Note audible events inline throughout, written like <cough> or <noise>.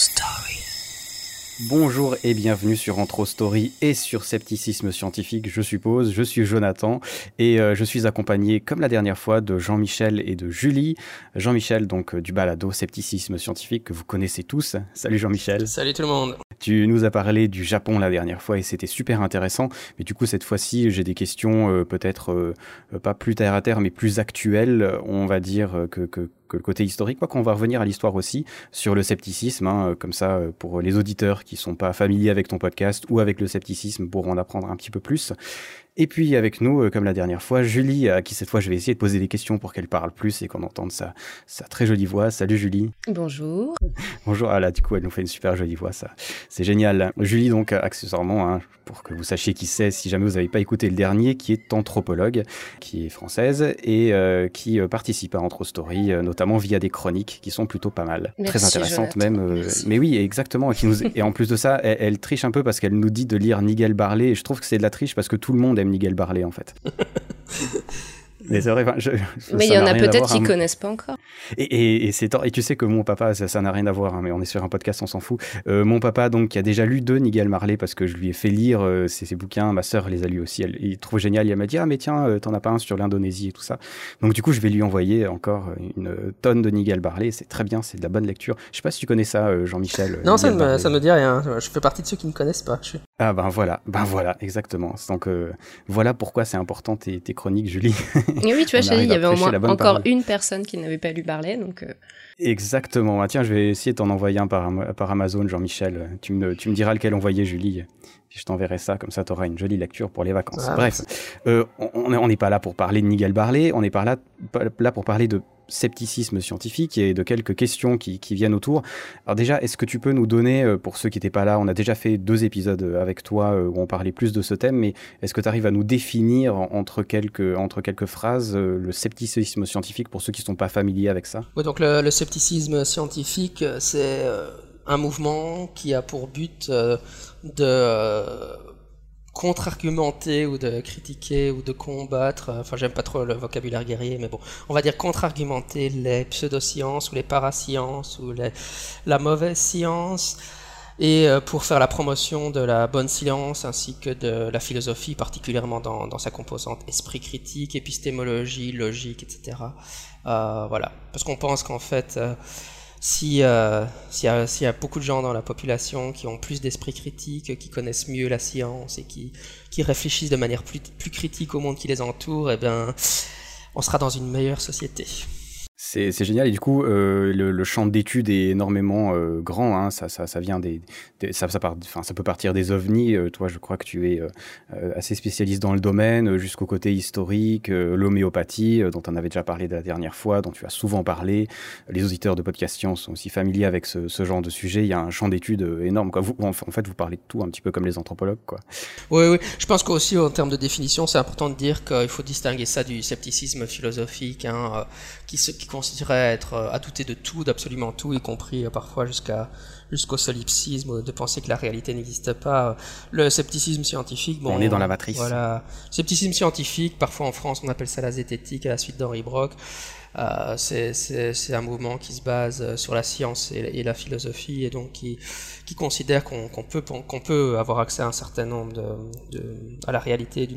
Story. Bonjour et bienvenue sur Antro Story et sur Scepticisme Scientifique, je suppose. Je suis Jonathan et euh, je suis accompagné, comme la dernière fois, de Jean-Michel et de Julie. Jean-Michel, donc euh, du balado Scepticisme Scientifique que vous connaissez tous. Salut Jean-Michel. Salut tout le monde. Tu nous as parlé du Japon la dernière fois et c'était super intéressant. Mais du coup, cette fois-ci, j'ai des questions euh, peut-être pas plus terre à terre, mais plus actuelles, on va dire, que, que que le côté historique, quoi qu'on va revenir à l'histoire aussi sur le scepticisme, hein, comme ça euh, pour les auditeurs qui sont pas familiers avec ton podcast ou avec le scepticisme pour en apprendre un petit peu plus. Et puis avec nous, euh, comme la dernière fois, Julie, à qui cette fois je vais essayer de poser des questions pour qu'elle parle plus et qu'on entende sa, sa très jolie voix. Salut Julie. Bonjour. <laughs> Bonjour. Ah là, du coup, elle nous fait une super jolie voix, ça. C'est génial. Julie, donc, accessoirement, hein, pour que vous sachiez qui c'est, si jamais vous n'avez pas écouté le dernier, qui est anthropologue, qui est française et euh, qui euh, participe à Entre Story, notamment via des chroniques qui sont plutôt pas mal. très intéressantes même. mais oui, exactement. Et, qui nous... et en plus de ça, elle, elle triche un peu parce qu'elle nous dit de lire Nigel Barley. Et je trouve que c'est de la triche parce que tout le monde aime Nigel Barley en fait. <laughs> Mais il y en a peut-être qui ne connaissent pas encore. Et, et, et, c'est, et tu sais que mon papa, ça n'a rien à voir, hein, mais on est sur un podcast, on s'en fout. Euh, mon papa, donc, qui a déjà lu deux Nigel Marley parce que je lui ai fait lire euh, ses, bouquins. Ma sœur les a lus aussi. Elle, il trouve génial. Elle m'a dit Ah, mais tiens, euh, t'en as pas un sur l'Indonésie et tout ça. Donc, du coup, je vais lui envoyer encore une tonne de Nigel Marley. C'est très bien, c'est de la bonne lecture. Je sais pas si tu connais ça, Jean-Michel. Non, ça me, ça me dit rien. Je fais partie de ceux qui ne connaissent pas. Je Ah, ben voilà, ben voilà, exactement. Donc, voilà pourquoi c'est important tes, tes chroniques, Julie. <laughs> Et oui, tu vois, il y avait au moins encore une personne qui n'avait pas lu Barlet, donc. Euh. Exactement. Ah, tiens, je vais essayer de t'en envoyer un par, par Amazon, Jean-Michel. Tu me, tu me diras lequel envoyer, Julie. Je t'enverrai ça, comme ça tu auras une jolie lecture pour les vacances. Ah, Bref, euh, on n'est pas là pour parler de Nigel Barley, on n'est pas là, là pour parler de scepticisme scientifique et de quelques questions qui, viennent autour. Alors déjà, est-ce que tu peux nous donner, euh, pour ceux qui n'étaient pas là, on a déjà fait deux épisodes euh, avec toi euh, où on parlait plus de ce thème, mais est-ce que tu arrives à nous définir entre quelques, entre phrases le scepticisme scientifique pour ceux qui ne sont pas familiers avec ça? Oui, donc le scepticisme scientifique, c'est un mouvement qui a pour but de contre-argumenter ou de critiquer ou de combattre, enfin j'aime pas trop le vocabulaire guerrier, mais bon, on va dire contre-argumenter les pseudosciences ou les parasciences ou la mauvaise science, et euh, pour faire la promotion de la bonne science ainsi que de la philosophie, particulièrement dans, sa composante esprit critique, épistémologie, logique, etc. Euh, voilà, parce qu'on pense qu'en fait... Euh, si euh, s'il y, y, a beaucoup de gens dans la population qui ont plus d'esprit critique, qui connaissent mieux la science et qui, qui réfléchissent de manière plus, plus critique au monde qui les entoure, eh bien, on sera dans une meilleure société. C'est génial et du coup euh, le, le, champ d'études est énormément euh, grand. Hein, ça, ça, ça, vient des, des ça, ça, part, ça peut partir des ovnis. Euh, toi, je crois que tu es euh, assez spécialiste dans le domaine, jusqu'au côté historique, l'homéopathie dont on avait déjà parlé la dernière fois, dont tu as souvent parlé. Les auditeurs de podcast science sont aussi familiers avec ce, ce genre de sujet. Il y a un champ d'études énorme. Quoi. Vous, en, fait, vous parlez de tout un petit peu comme les anthropologues, quoi. Oui, oui. Je pense qu'aussi en termes de définition, c'est important de dire qu'il faut distinguer ça du scepticisme philosophique, hein, qui, se, qui considérait être euh, à douter de tout, d'absolument tout, y compris euh, parfois jusqu'à jusqu'au solipsisme, de penser que la réalité n'existe pas. Le scepticisme scientifique, bon, on est dans la matrice. Voilà, scepticisme scientifique, parfois en France on appelle ça la zététique à la suite d'Henri Brock. Euh, c'est un mouvement qui se base sur la science et, la philosophie et donc qui, considère qu'on peut, avoir accès à un certain nombre de, à la réalité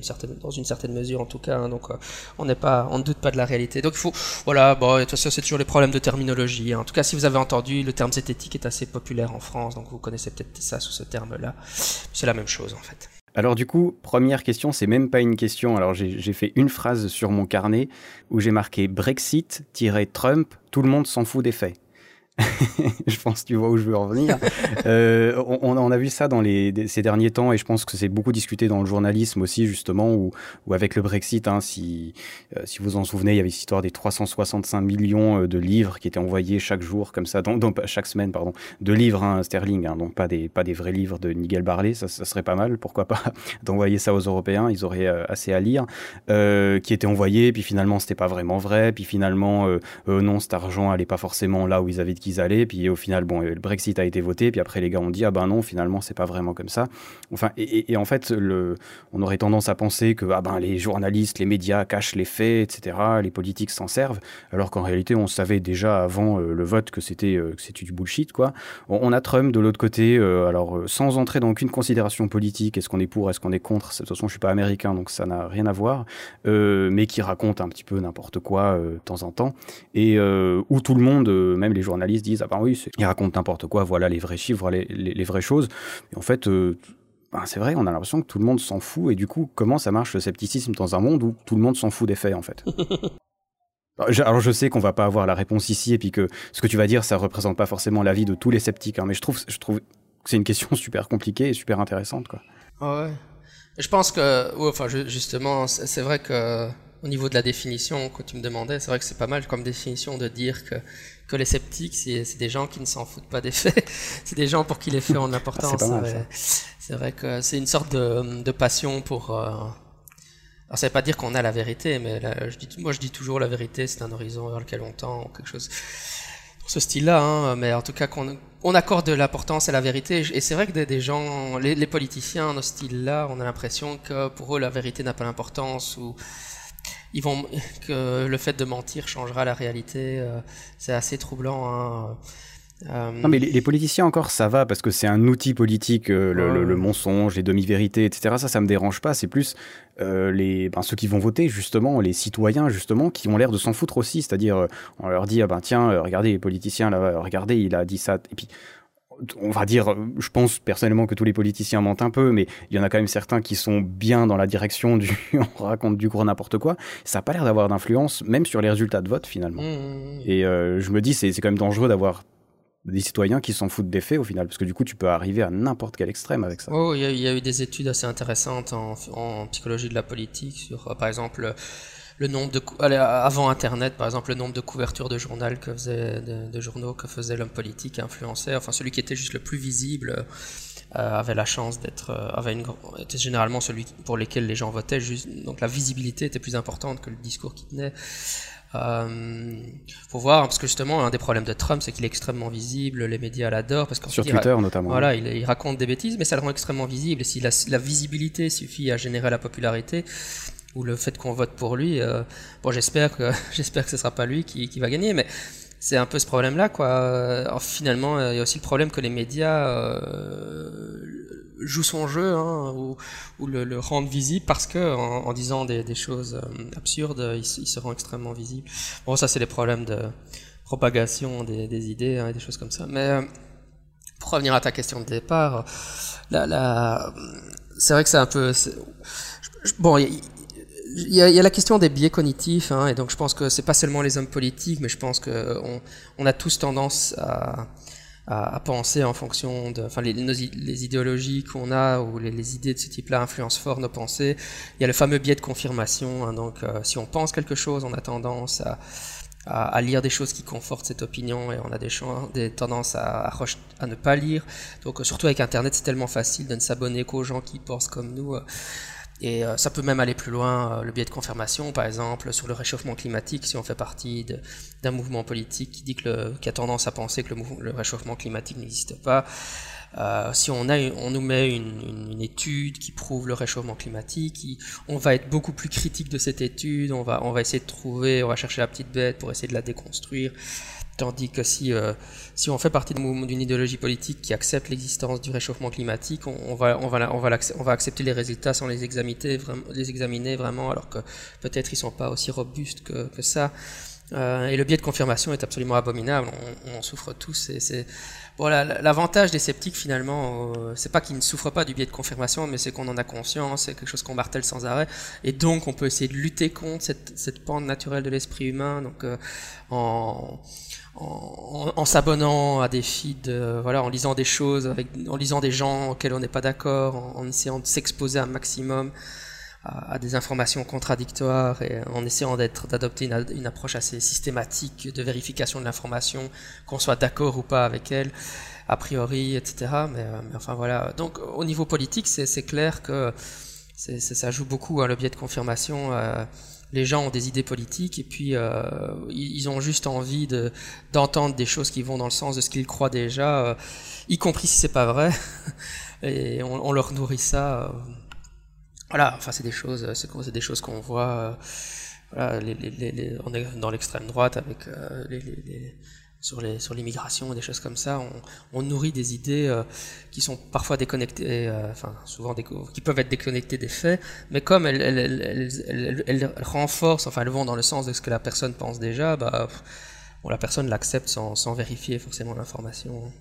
dans une certaine mesure en tout cas. Hein, donc euh, on ne doute pas de la réalité. Donc il faut, voilà, bon, de toute façon c'est toujours les problèmes de terminologie. Hein. En tout cas, si vous avez entendu, le terme zététique est assez populaire en France, donc vous connaissez peut-être ça sous ce terme-là. C'est la même chose en fait. Alors du coup, première question, c'est même pas une question. Alors j'ai fait une phrase sur mon carnet où j'ai marqué Brexit-Trump, tout le monde s'en fout des faits. <laughs> je pense que tu vois où je veux en venir. <laughs> euh, on, on, a vu ça dans les, ces derniers temps et je pense que c'est beaucoup discuté dans le journalisme aussi justement où avec le Brexit, hein, si, euh, si vous en souvenez, il y avait cette histoire des 365 millions euh, de livres qui étaient envoyés chaque jour comme ça, donc chaque semaine pardon, de livres hein, sterling, hein, donc pas des, pas des vrais livres de Nigel Barley, ça, ça serait pas mal, pourquoi pas <laughs> d'envoyer ça aux Européens, ils auraient assez à lire, euh, qui étaient envoyés, puis finalement c'était pas vraiment vrai, puis finalement non cet argent allait pas forcément là où ils avaient qu'ils allaient, puis au final, bon, le Brexit a été voté, puis après les gars ont dit ah ben non, finalement c'est pas vraiment comme ça. Enfin, et, en fait, le, on aurait tendance à penser que ah ben les journalistes, les médias cachent les faits, etc. Les politiques s'en servent, alors qu'en réalité, on savait déjà avant euh, le vote que c'était que c'était du bullshit, quoi. On, a Trump de l'autre côté, alors sans entrer dans aucune considération politique, est-ce qu'on est pour, est-ce qu'on est contre. De toute façon, je suis pas américain, donc ça n'a rien à voir, mais qui raconte un petit peu n'importe quoi de temps en temps, et où tout le monde, même les journalistes disent ah ben oui, ils racontent n'importe quoi, voilà les vrais chiffres, voilà les, vraies choses. Et en fait, ben, c'est vrai, on a l'impression que tout le monde s'en fout. Et du coup, comment ça marche le scepticisme dans un monde où tout le monde s'en fout des faits, en fait? <laughs> Alors je sais qu'on va pas avoir la réponse ici et puis que ce que tu vas dire ça représente pas forcément l'avis de tous les sceptiques hein, mais je trouve je trouve que c'est une question <laughs> super compliquée et super intéressante quoi. Ah ouais. Je pense que enfin justement c'est vrai que au niveau de la définition que tu me demandais, c'est vrai que c'est pas mal comme définition de dire que, que les sceptiques, c'est des gens qui ne s'en foutent pas des faits. <laughs> c'est des gens pour qui les faits ont de l'importance. c'est vrai que c'est une sorte de, de passion pour. Euh... Alors ça veut pas dire qu'on a la vérité, mais je dis, moi je dis toujours la vérité, c'est un horizon vers lequel on tend, quelque chose dans ce style-là. Hein, mais en tout cas qu'on on accorde de l'importance à la vérité. Et c'est vrai que des, des gens, les, les, politiciens dans ce style-là, on a l'impression que pour eux la vérité n'a pas d'importance ou ils vont <laughs> que le fait de mentir changera la réalité. Euh, c'est assez troublant. Hein. Euh, non mais les, politiciens encore ça va parce que c'est un outil politique euh, le, mensonge les demi-vérités etc ça ça me dérange pas c'est plus les ben, ceux qui vont voter justement les citoyens justement qui ont l'air de s'en foutre aussi c'est-à-dire on leur dit ah ben tiens regardez les politiciens là regardez il a dit ça et puis on va dire, je pense personnellement que tous les politiciens mentent un peu, mais il y en a quand même certains qui sont bien dans la direction du <laughs> on raconte du gros n'importe quoi. Ça n'a pas l'air d'avoir d'influence, même sur les résultats de vote finalement. Mmh, mmh, mmh. Et euh, je me dis, c'est quand même dangereux d'avoir des citoyens qui s'en foutent des faits au final, parce que du coup, tu peux arriver à n'importe quel extrême avec ça. Oh, il y, a eu des études assez intéressantes en, psychologie de la politique sur, par exemple, le nombre de avant Internet, par exemple, le nombre de couvertures de journal que faisait de, journaux que faisait l'homme politique influençait. Enfin, celui qui était juste le plus visible euh, avait la chance d'être, euh, avait une, était généralement celui pour lequel les gens votaient. Juste, donc la visibilité était plus importante que le discours qui tenait. Euh, faut voir, parce que justement, un des problèmes de Trump, c'est qu'il est extrêmement visible, les médias l'adorent. Parce Sur Twitter, notamment. Voilà, il, raconte des bêtises, mais ça le rend extrêmement visible. Et si la, la, visibilité suffit à générer la popularité, ou le fait qu'on vote pour lui. Euh, bon, j'espère que <laughs> j'espère que ce sera pas lui qui, qui va gagner, mais c'est un peu ce problème-là, quoi. Alors, finalement, il y a aussi le problème que les médias euh, jouent son jeu hein, ou, le, rendent visible parce que en, disant des, des, choses euh, absurdes, il, se rend extrêmement visible. Bon, ça, c'est les problèmes de propagation des, idées hein, des choses comme ça. Mais euh, pour revenir à ta question de départ, la, la, c'est vrai que c'est un peu bon. Il y, a, il y, a, la question des biais cognitifs, hein, et donc je pense que c'est pas seulement les hommes politiques, mais je pense que on, on a tous tendance à, à, à, penser en fonction de, enfin les, les idéologies qu'on a ou les, les, idées de ce type-là influencent fort nos pensées. Il y a le fameux biais de confirmation, hein, donc euh, si on pense quelque chose, on a tendance à, à, lire des choses qui confortent cette opinion et on a des, des tendances à, à, ne pas lire. Donc surtout avec Internet, c'est tellement facile de ne s'abonner qu'aux gens qui pensent comme nous. Et euh, ça peut même aller plus loin, euh, le biais de confirmation, par exemple, sur le réchauffement climatique, si on fait partie d'un mouvement politique qui dit que a tendance à penser que le réchauffement climatique n'existe pas. Euh, si on, nous met une, étude qui prouve le réchauffement climatique, on va être beaucoup plus critique de cette étude, on va, essayer de trouver, on va chercher la petite bête pour essayer de la déconstruire. Tandis que si, euh, on fait partie d'une idéologie politique qui accepte l'existence du réchauffement climatique, on, va, accepter les résultats sans les examiner, vraiment, alors que peut-être ils sont pas aussi robustes que ça. Euh, et le biais de confirmation est absolument abominable, on, en souffre tous. L'avantage des sceptiques finalement, euh, c'est pas qu'ils ne souffrent pas du biais de confirmation, mais c'est qu'on en a conscience, c'est quelque chose qu'on martèle sans arrêt, et donc on peut essayer de lutter contre cette, pente naturelle de l'esprit humain, donc euh, en s'abonnant à des feeds, euh, voilà, en lisant des choses, en lisant des gens auxquels on n'est pas d'accord, en, essayant de s'exposer un maximum à, des informations contradictoires et en essayant d'être, d'adopter une, une, approche assez systématique de vérification de l'information, qu'on soit d'accord ou pas avec elle, a priori, etc. Mais, euh, mais enfin voilà. Donc au niveau politique, c'est, clair que ça joue beaucoup hein, le biais de confirmation. Euh, les gens ont des idées politiques et puis euh, ils ont juste envie de d'entendre des choses qui vont dans le sens de ce qu'ils croient déjà, euh, y compris si c'est pas vrai. <laughs> et on, leur nourrit ça. Euh. voilà, enfin c'est des choses, c'est des choses qu'on voit. Voilà, les, on est dans l'extrême droite avec les, sur les sur l'immigration et des choses comme ça. On, nourrit des idées euh, qui sont parfois déconnectées, euh, enfin souvent qui peuvent être déconnectées des faits, mais comme elles, elles, elles, renforcent, enfin elles vont dans le sens de ce que la personne pense déjà, bah bon, la personne l'accepte sans, sans vérifier forcément l'information.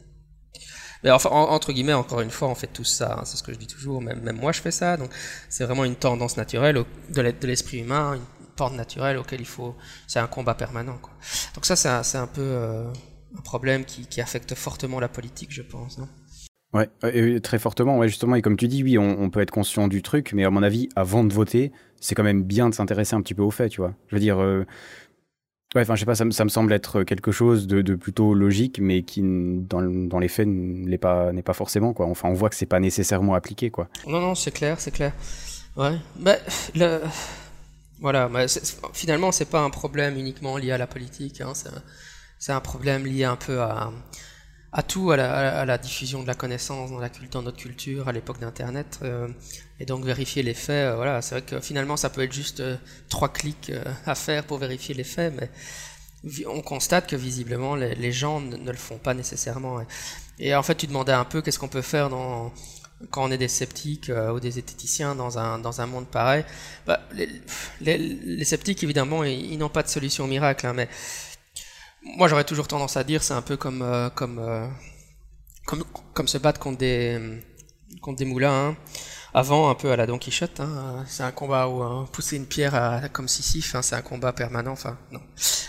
Mais enfin, entre guillemets, encore une fois, on fait tout ça. Hein, c'est ce que je dis toujours. Même, moi, je fais ça. Donc, c'est vraiment une tendance naturelle de l'esprit humain, porte naturelle auquel il faut. C'est un combat permanent. Quoi. Donc ça, c'est un, peu euh, un problème qui, affecte fortement la politique, je pense. Non? Ouais, très fortement. Ouais, justement, et comme tu dis, oui, on, peut être conscient du truc, mais à mon avis, avant de voter, c'est quand même bien de s'intéresser un petit peu aux faits, tu vois. Je veux dire. Euh, ouais, enfin, je sais pas, ça, ça, me semble être quelque chose de, de plutôt logique, mais qui, dans, dans les faits, n'est pas, n'est pas forcément, quoi. Enfin, on voit que c'est pas nécessairement appliqué, quoi. Non, non, c'est clair, c'est clair. Ouais. Bah, le, voilà, mais finalement, c'est pas un problème uniquement lié à la politique, hein, c'est un, problème lié un peu à, à tout, à la, diffusion de la connaissance dans, la, dans notre culture, à l'époque d'Internet. Euh, et donc vérifier les faits, euh, voilà, c'est vrai que finalement, ça peut être juste euh, trois clics à faire pour vérifier les faits, mais on constate que visiblement, les, gens ne, le font pas nécessairement. et en fait, tu demandais un peu qu'est-ce qu'on peut faire dans quand on est des sceptiques euh, ou des zététiciens dans un, dans un monde pareil, bah, les, les, sceptiques, évidemment, ils, n'ont pas de solution miracle, hein, mais moi j'aurais toujours tendance à dire c'est un peu comme, euh, comme, euh, comme, comme, se battre contre des, contre des moulins. Hein avant un peu à la Don Quichotte. Hein, c'est un combat où hein, pousser une pierre à, comme Sisyphe, hein, c'est un combat permanent. Enfin, non,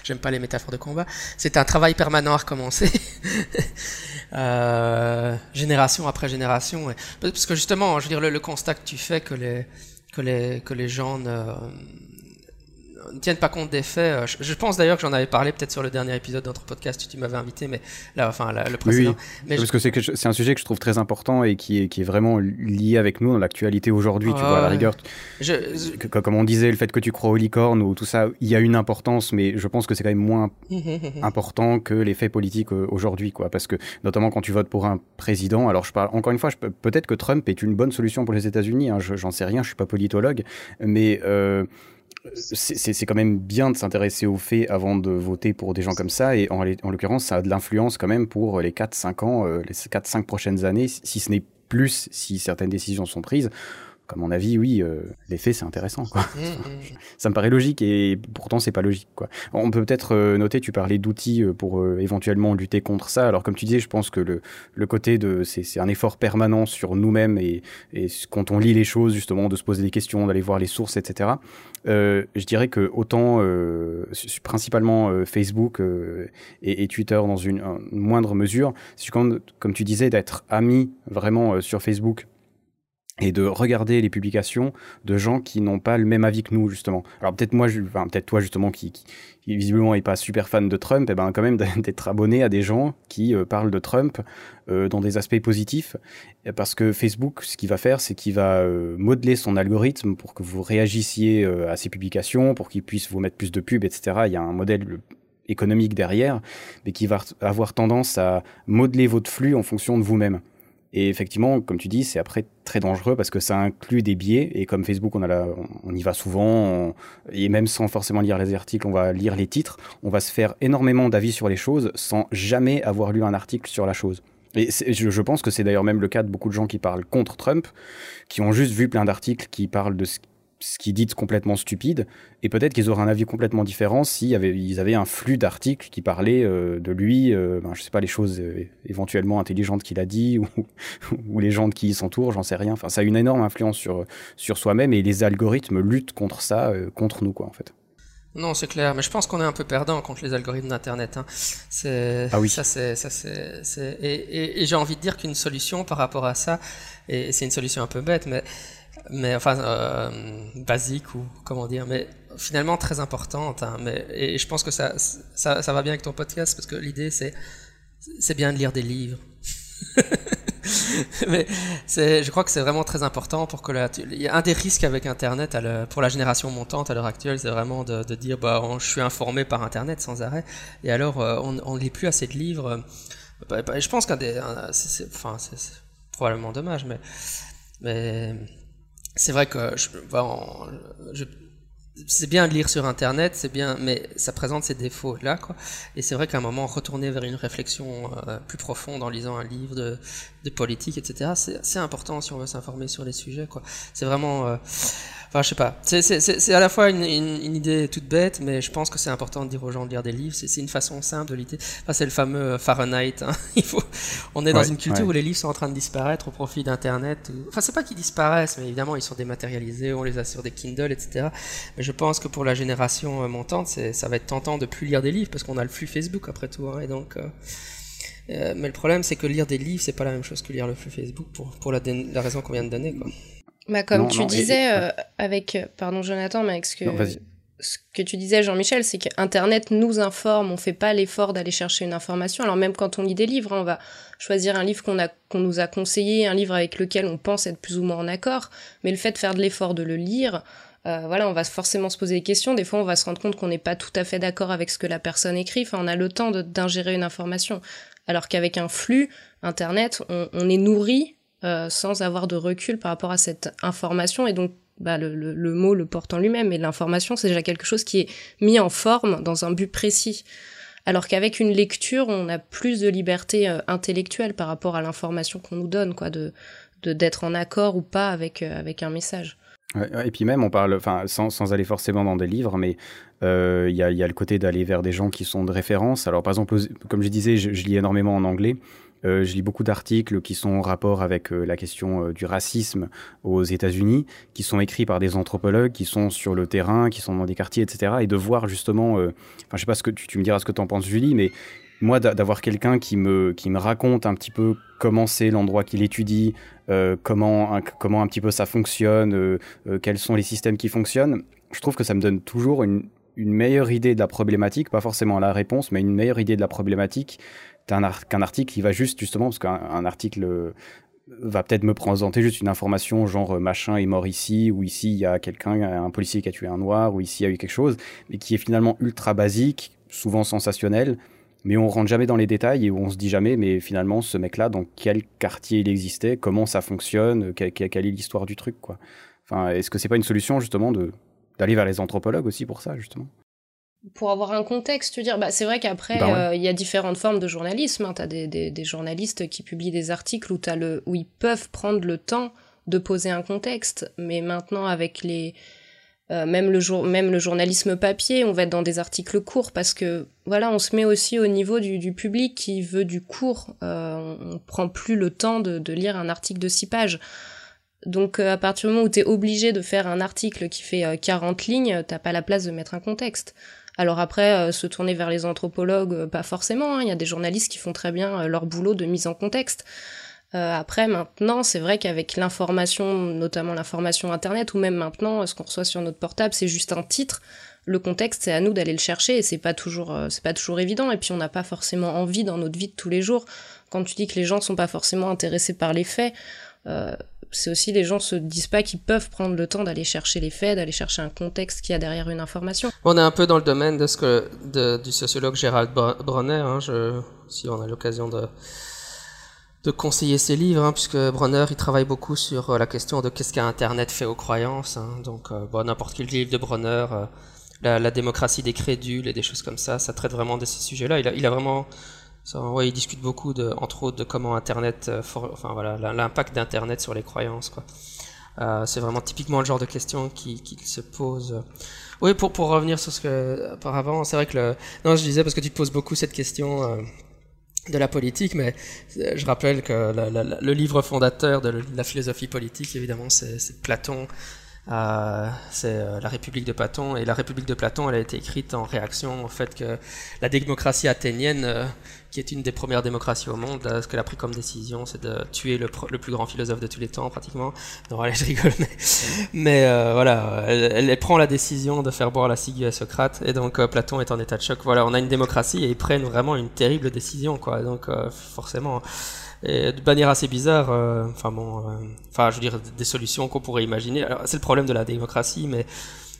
j'aime pas les métaphores de combat. C'est un travail permanent à recommencer, <laughs> euh, génération après génération. Parce que justement, je veux dire, le, le, constat que tu fais que les que les que les gens ne, ne tiennent pas compte des faits. Euh, je, pense d'ailleurs que j'en avais parlé peut-être sur le dernier épisode d'autre podcast, tu m'avais invité, mais là, enfin, le précédent. Oui, parce que c'est un sujet que je trouve très important et qui est, qui est vraiment lié avec nous dans l'actualité aujourd'hui, tu vois, à la rigueur. comme on disait, le fait que tu crois aux licornes ou tout ça, il y a une importance, mais je pense que c'est quand même moins <laughs> important que les faits politiques euh, aujourd'hui, quoi. Parce que, notamment quand tu votes pour un président, alors je parle, encore une fois, peut-être que Trump est une bonne solution pour les États-Unis, hein, j'en sais rien, je suis pas politologue, mais. Euh, c'est quand même bien de s'intéresser aux faits avant de voter pour des gens comme ça. Et en, en l'occurrence, ça a de l'influence quand même pour les 4-5 ans, euh, les 4-5 prochaines années, si ce n'est plus, si certaines décisions sont prises à mon avis, oui, euh, l'effet c'est intéressant. Quoi. Mmh, mmh. <laughs> ça me paraît logique et pourtant c'est pas logique. Quoi. On peut peut-être euh, noter, tu parlais d'outils euh, pour éventuellement lutter contre ça. Alors comme tu disais, je pense que le, le côté de c'est un effort permanent sur nous-mêmes et, et, quand on lit les choses justement, de se poser des questions, d'aller voir les sources, etc. je dirais que autant principalement Facebook et, et, Twitter dans une, moindre mesure, comme, comme tu disais d'être ami vraiment sur Facebook et de regarder les publications de gens qui n'ont pas le même avis que nous justement. Alors peut-être moi, enfin, peut-être toi justement qui, qui, visiblement est pas super fan de Trump, et eh ben quand même <laughs> d'être abonné à des gens qui euh, parlent de Trump euh, dans des aspects positifs, parce que Facebook, ce qu'il va faire, c'est qu'il va euh, modeler son algorithme pour que vous réagissiez à ces publications, pour qu'il puisse vous mettre plus de pubs, etc. Il y a un modèle économique derrière, mais qui va avoir tendance à modeler votre flux en fonction de vous-même. Et effectivement, comme tu dis, c'est après très dangereux parce que ça inclut des biais. Et comme Facebook, on, y va souvent, et même sans forcément lire les articles, on va lire les titres. On va se faire énormément d'avis sur les choses sans jamais avoir lu un article sur la chose. Et je, je pense que c'est d'ailleurs même le cas de beaucoup de gens qui parlent contre Trump, qui ont juste vu plein d'articles qui parlent de ce ce qu'ils disent complètement stupide, et peut-être qu'ils auraient un avis complètement différent s'ils avaient, ils avaient un flux d'articles qui parlaient euh, de lui, euh, ben, je sais pas, les choses euh, éventuellement intelligentes qu'il a dit, <laughs> ou, ou, les gens qui s'entourent, j'en sais rien. Enfin, ça a une énorme influence sur, sur soi-même, et les algorithmes luttent contre ça, contre nous, quoi, en fait. Non, c'est clair, mais je pense qu'on est un peu perdant contre les algorithmes d'Internet. Hein. C'est, ah oui. Ça, c'est, ça, c'est, et, et, et j'ai envie de dire qu'une solution par rapport à ça, et c'est une solution un peu bête, mais mais enfin euh, basique ou comment dire, mais finalement très importante. Mais et je pense que ça, ça, ça va bien avec ton podcast parce que l'idée c'est c'est bien de lire des livres. <laughs> mais je crois que c'est vraiment très important pour que la, un des risques avec Internet pour la génération montante à l'heure actuelle, c'est vraiment de, dire bah je suis informé par Internet sans arrêt, et alors euh, on ne lit plus assez de livres. Bah, bah, je pense qu'un des, enfin c'est probablement dommage, mais c'est vrai que je, je, c'est bien de lire sur internet, c'est bien, mais ça présente ses défauts là, quoi. Et c'est vrai qu'à un moment, retourner vers une réflexion euh, plus profonde en lisant un livre de, de politique, etc., c'est important si on veut s'informer sur les sujets, quoi. C'est vraiment, euh, Enfin, je sais pas. C'est à la fois une, une, idée toute bête, mais je pense que c'est important de dire aux gens de lire des livres. C'est une façon simple de lire. Enfin, c'est le fameux Fahrenheit. Hein. <laughs> Il faut. On est dans une culture où les livres sont en train de disparaître au profit d'Internet. Enfin, c'est pas qu'ils disparaissent, mais évidemment, ils sont dématérialisés. On les a sur des Kindle, etc. Mais je pense que pour la génération euh, montante, ça va être tentant de plus lire des livres parce qu'on a le flux Facebook après tout. Hein, et donc. Euh, euh, mais le problème, c'est que lire des livres, c'est pas la même chose que lire le flux Facebook pour, pour la, la raison qu'on vient de donner. Quoi. Bah, comme tu disais euh, avec, euh, pardon Jonathan, mais avec ce que, ce que tu disais Jean-Michel, c'est qu'Internet nous informe, on fait pas l'effort d'aller chercher une information. Alors même quand on lit des livres, hein, on va choisir un livre qu'on a qu'on nous a conseillé, un livre avec lequel on pense être plus ou moins en accord, mais le fait de faire de l'effort de le lire, euh, voilà, on va forcément se poser des questions. Des fois, on va se rendre compte qu'on n'est pas tout à fait d'accord avec ce que la personne écrit. Enfin, on a le temps d'ingérer une information. Alors qu'avec un flux Internet, on, on est nourri euh, sans avoir de recul par rapport à cette information. Et donc, bah, le, mot le porte en lui-même. Et l'information, c'est déjà quelque chose qui est mis en forme dans un but précis. Alors qu'avec une lecture, on a plus de liberté euh, intellectuelle par rapport à l'information qu'on nous donne, quoi, de d'être en accord ou pas avec, euh, avec un message. et puis même, on parle, enfin, sans, aller forcément dans des livres, mais il y, a, le côté d'aller vers des gens qui sont de référence. Alors, par exemple, comme je disais, je lis énormément en anglais. Euh, je lis beaucoup d'articles qui sont en rapport avec euh, la question euh, du racisme aux États-Unis, qui sont écrits par des anthropologues, qui sont sur le terrain, qui sont dans des quartiers, etc. Et de voir justement, enfin, je sais pas ce que tu, me diras ce que tu en penses, Julie, mais moi, d'avoir quelqu'un qui me, qui me raconte un petit peu comment c'est l'endroit qu'il étudie, comment, un, comment un petit peu ça fonctionne, quels sont les systèmes qui fonctionnent, je trouve que ça me donne toujours une meilleure idée de la problématique, pas forcément la réponse, mais une meilleure idée de la problématique qu'un article, il va juste justement, parce qu'un article euh, va peut-être me présenter juste une information genre euh, machin est mort ici, ou ici il y a quelqu'un, un policier qui a tué un noir, ou ici il y a eu quelque chose, mais qui est finalement ultra basique, souvent sensationnel, mais on rentre jamais dans les détails et on se dit jamais, mais finalement ce mec-là, dans quel quartier il existait, comment ça fonctionne, quelle, est l'histoire du truc, quoi. Enfin, est-ce que c'est pas une solution justement d'aller vers les anthropologues aussi pour ça justement? Pour avoir un contexte, tu dire, bah, c'est vrai qu'après, bah euh, il y a différentes formes de journalisme. Hein. Tu as des, des, des, journalistes qui publient des articles où, as le, où ils peuvent prendre le temps de poser un contexte. Mais maintenant, avec les. Euh, même, le jour, même le journalisme papier, on va être dans des articles courts parce que voilà, on se met aussi au niveau du, du public qui veut du court. Euh, on prend plus le temps de, de, lire un article de six pages. Donc à partir du moment où tu es obligé de faire un article qui fait 40 lignes, t'as pas la place de mettre un contexte. Alors après, euh, se tourner vers les anthropologues, euh, pas forcément. Hein. Il y a des journalistes qui font très bien euh, leur boulot de mise en contexte. après, maintenant, c'est vrai qu'avec l'information, notamment l'information Internet, ou même maintenant, ce qu'on reçoit sur notre portable, c'est juste un titre. Le contexte, c'est à nous d'aller le chercher, et c'est pas toujours, c'est pas toujours évident. Et puis, on n'a pas forcément envie dans notre vie de tous les jours. Quand tu dis que les gens sont pas forcément intéressés par les faits, c'est aussi les gens se disent pas qu'ils peuvent prendre le temps d'aller chercher les faits, d'aller chercher un contexte qu'il y a derrière une information. On est un peu dans le domaine de ce que du sociologue Gérald Bronner. Hein, si on a l'occasion de de conseiller ses livres, hein, puisque Bronner il travaille beaucoup sur euh, la question de qu'est-ce qu'Internet fait aux croyances. Hein, donc euh, bon, n'importe quel livre de Bronner, euh, la, démocratie des crédules et des choses comme ça, ça traite vraiment de ces sujets-là. Il il a vraiment ça, ouais, il discute beaucoup, entre autres, de comment Internet, euh, enfin voilà, l'impact d'Internet sur les croyances. Euh, c'est vraiment typiquement le genre de questions qui, se pose. Oui, pour, pour revenir sur ce que auparavant, c'est vrai que le, non, je disais parce que tu poses beaucoup cette question euh, de la politique, mais je rappelle que le livre fondateur de la philosophie politique, évidemment, c'est Platon c'est la République de Platon. Et la République de Platon, elle a été écrite en réaction au fait que la démocratie athénienne, qui est une des premières démocraties au monde, ce qu'elle a pris comme décision, c'est de tuer le, plus grand philosophe de tous les temps, pratiquement. Non, allez, je rigole, mais, mais voilà, elle, elle, prend la décision de faire boire la ciguë à Socrate, et donc Platon est en état de choc. Voilà, on a une démocratie et ils prennent vraiment une terrible décision, quoi. Donc forcément et de manière assez bizarre. Enfin bon, enfin je veux dire des solutions qu'on pourrait imaginer. C'est le problème de la démocratie, mais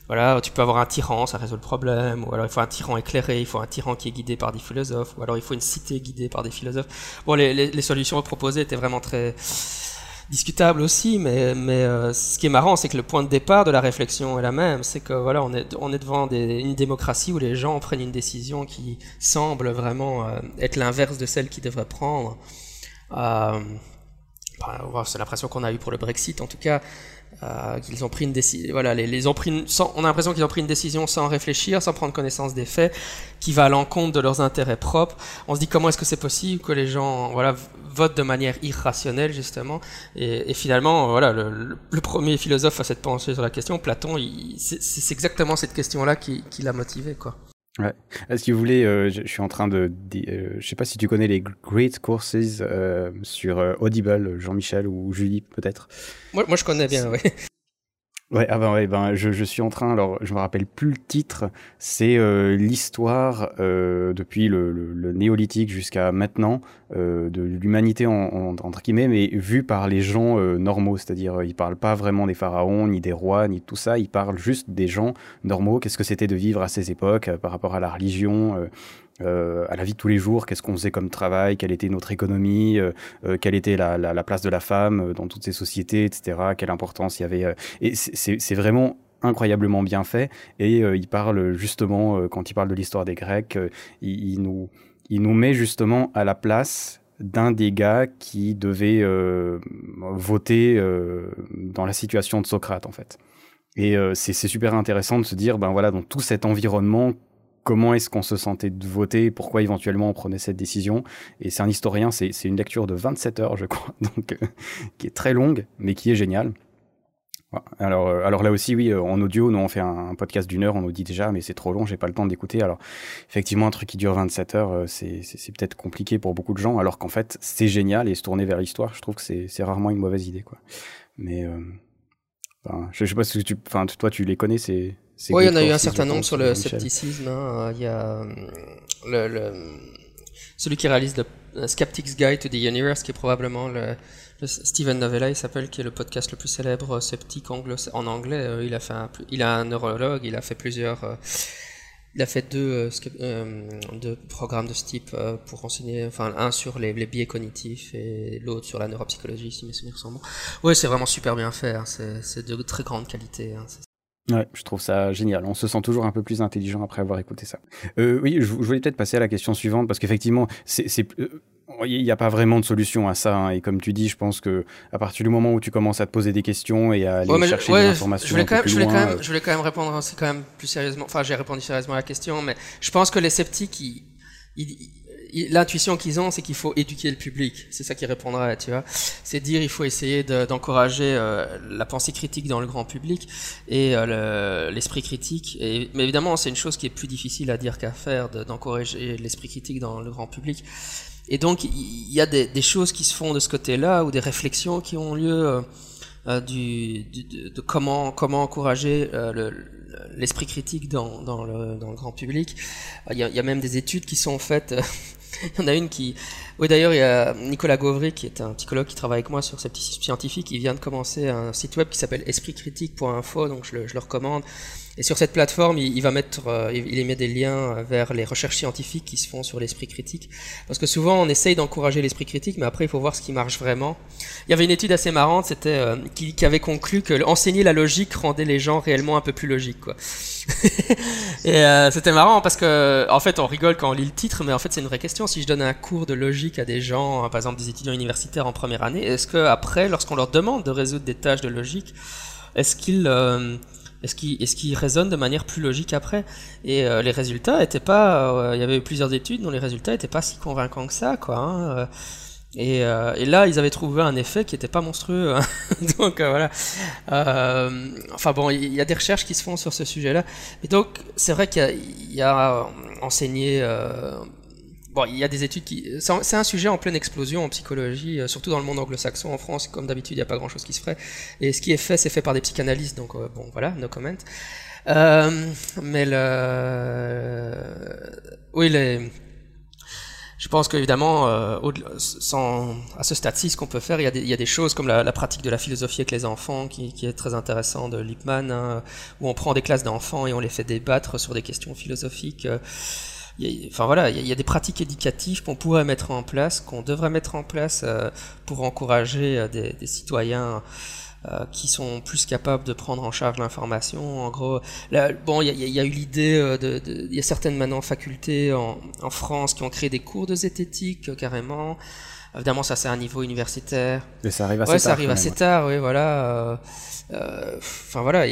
voilà, tu peux avoir un tyran, ça résout le problème, ou alors il faut un tyran éclairé, il faut un tyran qui est guidé par des philosophes, ou alors il faut une cité guidée par des philosophes. Bon, les, solutions proposées étaient vraiment très discutables aussi, mais, mais euh, ce qui est marrant, c'est que le point de départ de la réflexion est la même, c'est que voilà, on est, on est devant une démocratie où les gens prennent une décision qui semble vraiment euh, être l'inverse de celle qu'ils devraient prendre. Euh, bah, c'est l'impression qu'on a eu pour le Brexit, en tout cas. Euh, qu'ils ont pris une décision. Voilà, les, les ont pris sans, on a l'impression qu'ils ont pris une décision sans réfléchir, sans prendre connaissance des faits, qui va à l'encontre de leurs intérêts propres. On se dit comment est-ce que c'est possible que les gens, voilà, votent de manière irrationnelle justement? Et, et finalement, voilà, le, le, premier philosophe à s'être penché sur la question, Platon, c'est exactement cette question-là qui, qui l'a motivé, quoi. Ouais. Si vous voulez, euh, je, je, suis en train de, de euh, je sais pas si tu connais les Great Courses euh, sur euh, Audible, Jean-Michel ou Julie peut-être. Moi, moi, je connais bien, oui. Ouais, ah ben, ouais, ben je, je, suis en train, alors je me rappelle plus le titre, c'est euh, l'histoire euh, depuis le, le, le, néolithique jusqu'à maintenant euh, de l'humanité en, en, entre guillemets, mais vue par les gens euh, normaux, c'est-à-dire euh, ils parlent pas vraiment des pharaons, ni des rois, ni tout ça, ils parlent juste des gens normaux, qu'est-ce que c'était de vivre à ces époques par rapport à la religion, euh, à la vie de tous les jours, qu'est-ce qu'on faisait comme travail, quelle était notre économie, euh, euh, quelle était la, la, la, place de la femme dans toutes ces sociétés, etc., quelle importance il y avait. et c'est vraiment incroyablement bien fait. Et il parle justement, quand il parle de l'histoire des Grecs, il, nous, met justement à la place d'un des gars qui devait voter dans la situation de Socrate en fait. Et c'est super intéressant de se dire, ben voilà, dans tout cet environnement, comment est-ce qu'on se sentait de voter, pourquoi éventuellement on prenait cette décision. Et c'est un historien, c'est une lecture de 27 heures, je crois, <laughs> donc euh, qui est très longue, mais qui est géniale. Alors, euh, alors là aussi, oui, euh, en audio, nous on fait un, podcast d'une heure, on nous dit déjà, mais c'est trop long, j'ai pas le temps d'écouter. Alors, effectivement, un truc qui dure 27 heures, c'est peut-être compliqué pour beaucoup de gens, alors qu'en fait, c'est génial et se tourner vers l'histoire, je trouve que c'est rarement une mauvaise idée, quoi. Mais, je, je sais pas si tu, enfin, toi, tu les connais, c'est oui, il y en a eu un certain nombre sur le scepticisme. Hein. Il y a euh, le, le, celui qui réalise le Skeptic's Guide to the Universe, qui est probablement le, le Steven Novella, il s'appelle, qui est le podcast le plus célèbre euh, sceptique anglo en anglais. Euh, il a fait un, il a un neurologue, il a fait plusieurs. Il a fait deux, euh, deux programmes de ce type pour enseigner, enfin un sur les, les biais cognitifs et l'autre sur la neuropsychologie, si mes souvenirs sont bons. Oui, c'est vraiment super bien fait, hein. c'est de très grande qualité. Hein. Ouais, je trouve ça génial. On se sent toujours un peu plus intelligent après avoir écouté ça. Euh, oui, je, je voulais peut-être passer à la question suivante parce qu'effectivement, c'est, euh, il n'y a pas vraiment de solution à ça. Hein, et comme tu dis, je pense que à partir du moment où tu commences à te poser des questions et à aller ouais, chercher ouais, des informations, je voulais, quand même, je, voulais quand même, je voulais quand même répondre, c'est quand même plus sérieusement. Enfin, j'ai répondu sérieusement à la question, mais je pense que les sceptiques, ils, ils, l'intuition qu'ils ont, c'est qu'il faut éduquer le public. C'est ça qui répondra, tu vois. C'est dire, il faut essayer d'encourager euh, la pensée critique dans le grand public et euh, l'esprit critique. Mais évidemment, c'est une chose qui est plus difficile à dire qu'à faire, d'encourager l'esprit critique dans le grand public. Et donc, il y a des, choses qui se font de ce côté-là, ou des réflexions qui ont lieu euh, du, de, comment, comment encourager le, l'esprit critique dans, dans, le, grand public. Il y a même des études qui sont faites <laughs> il y en a une qui... Oui, d'ailleurs, il y a Nicolas Gauvry, qui est un psychologue qui travaille avec moi sur scepticisme scientifique. Il vient de commencer un site web qui s'appelle espritcritique.info, donc je le, recommande. Et sur cette plateforme, il, il va mettre, euh, il émet des liens vers les recherches scientifiques qui se font sur l'esprit critique. Parce que souvent, on essaye d'encourager l'esprit critique, mais après, il faut voir ce qui marche vraiment. Il y avait une étude assez marrante, c'était euh, qui, qui, avait conclu que enseigner la logique rendait les gens réellement un peu plus logiques, quoi. <laughs> et euh, c'était marrant parce que, en fait, on rigole quand on lit le titre, mais en fait, c'est une vraie question. Si je donne un cours de logique à des gens, par exemple des étudiants universitaires en première année, est-ce que après, lorsqu'on leur demande de résoudre des tâches de logique, est-ce qu'ils euh, est-ce est qu raisonne de manière plus logique après? Et euh, les résultats étaient pas. Euh, il y avait eu plusieurs études dont les résultats étaient pas si convaincants que ça, quoi. Hein. Et, euh, et, là, ils avaient trouvé un effet qui était pas monstrueux. Hein. <laughs> donc voilà. enfin bon, il y a des recherches qui se font sur ce sujet-là. Et donc, c'est vrai qu'il y, y, a enseigné Bon, il y a des études qui. C'est un sujet en pleine explosion en psychologie, euh, surtout dans le monde anglo-saxon. En France, comme d'habitude, il n'y a pas grand-chose qui se ferait. Et ce qui est fait, c'est fait par des psychanalystes, donc euh, bon, voilà, no comment. Euh, mais le. Oui, les. Je pense qu'évidemment, euh, à ce stade-ci, ce qu'on peut faire, il y, a des, il y a des choses comme la, la, pratique de la philosophie avec les enfants, qui, qui est très intéressant de Lippmann, hein, où on prend des classes d'enfants et on les fait débattre sur des questions philosophiques. Il y a, enfin voilà, il y a des pratiques éducatives qu'on pourrait mettre en place, qu'on devrait mettre en place euh, pour encourager euh, des, des citoyens euh, qui sont plus capables de prendre en charge l'information. En gros, là, bon, il y, a, eu l'idée euh, de, il y a certaines maintenant facultés en, en, France qui ont créé des cours de zététique euh, carrément. Évidemment, ça c'est un niveau universitaire. Mais ça arrive assez ouais, tard. ça arrive assez tard, oui, voilà. Euh, enfin voilà,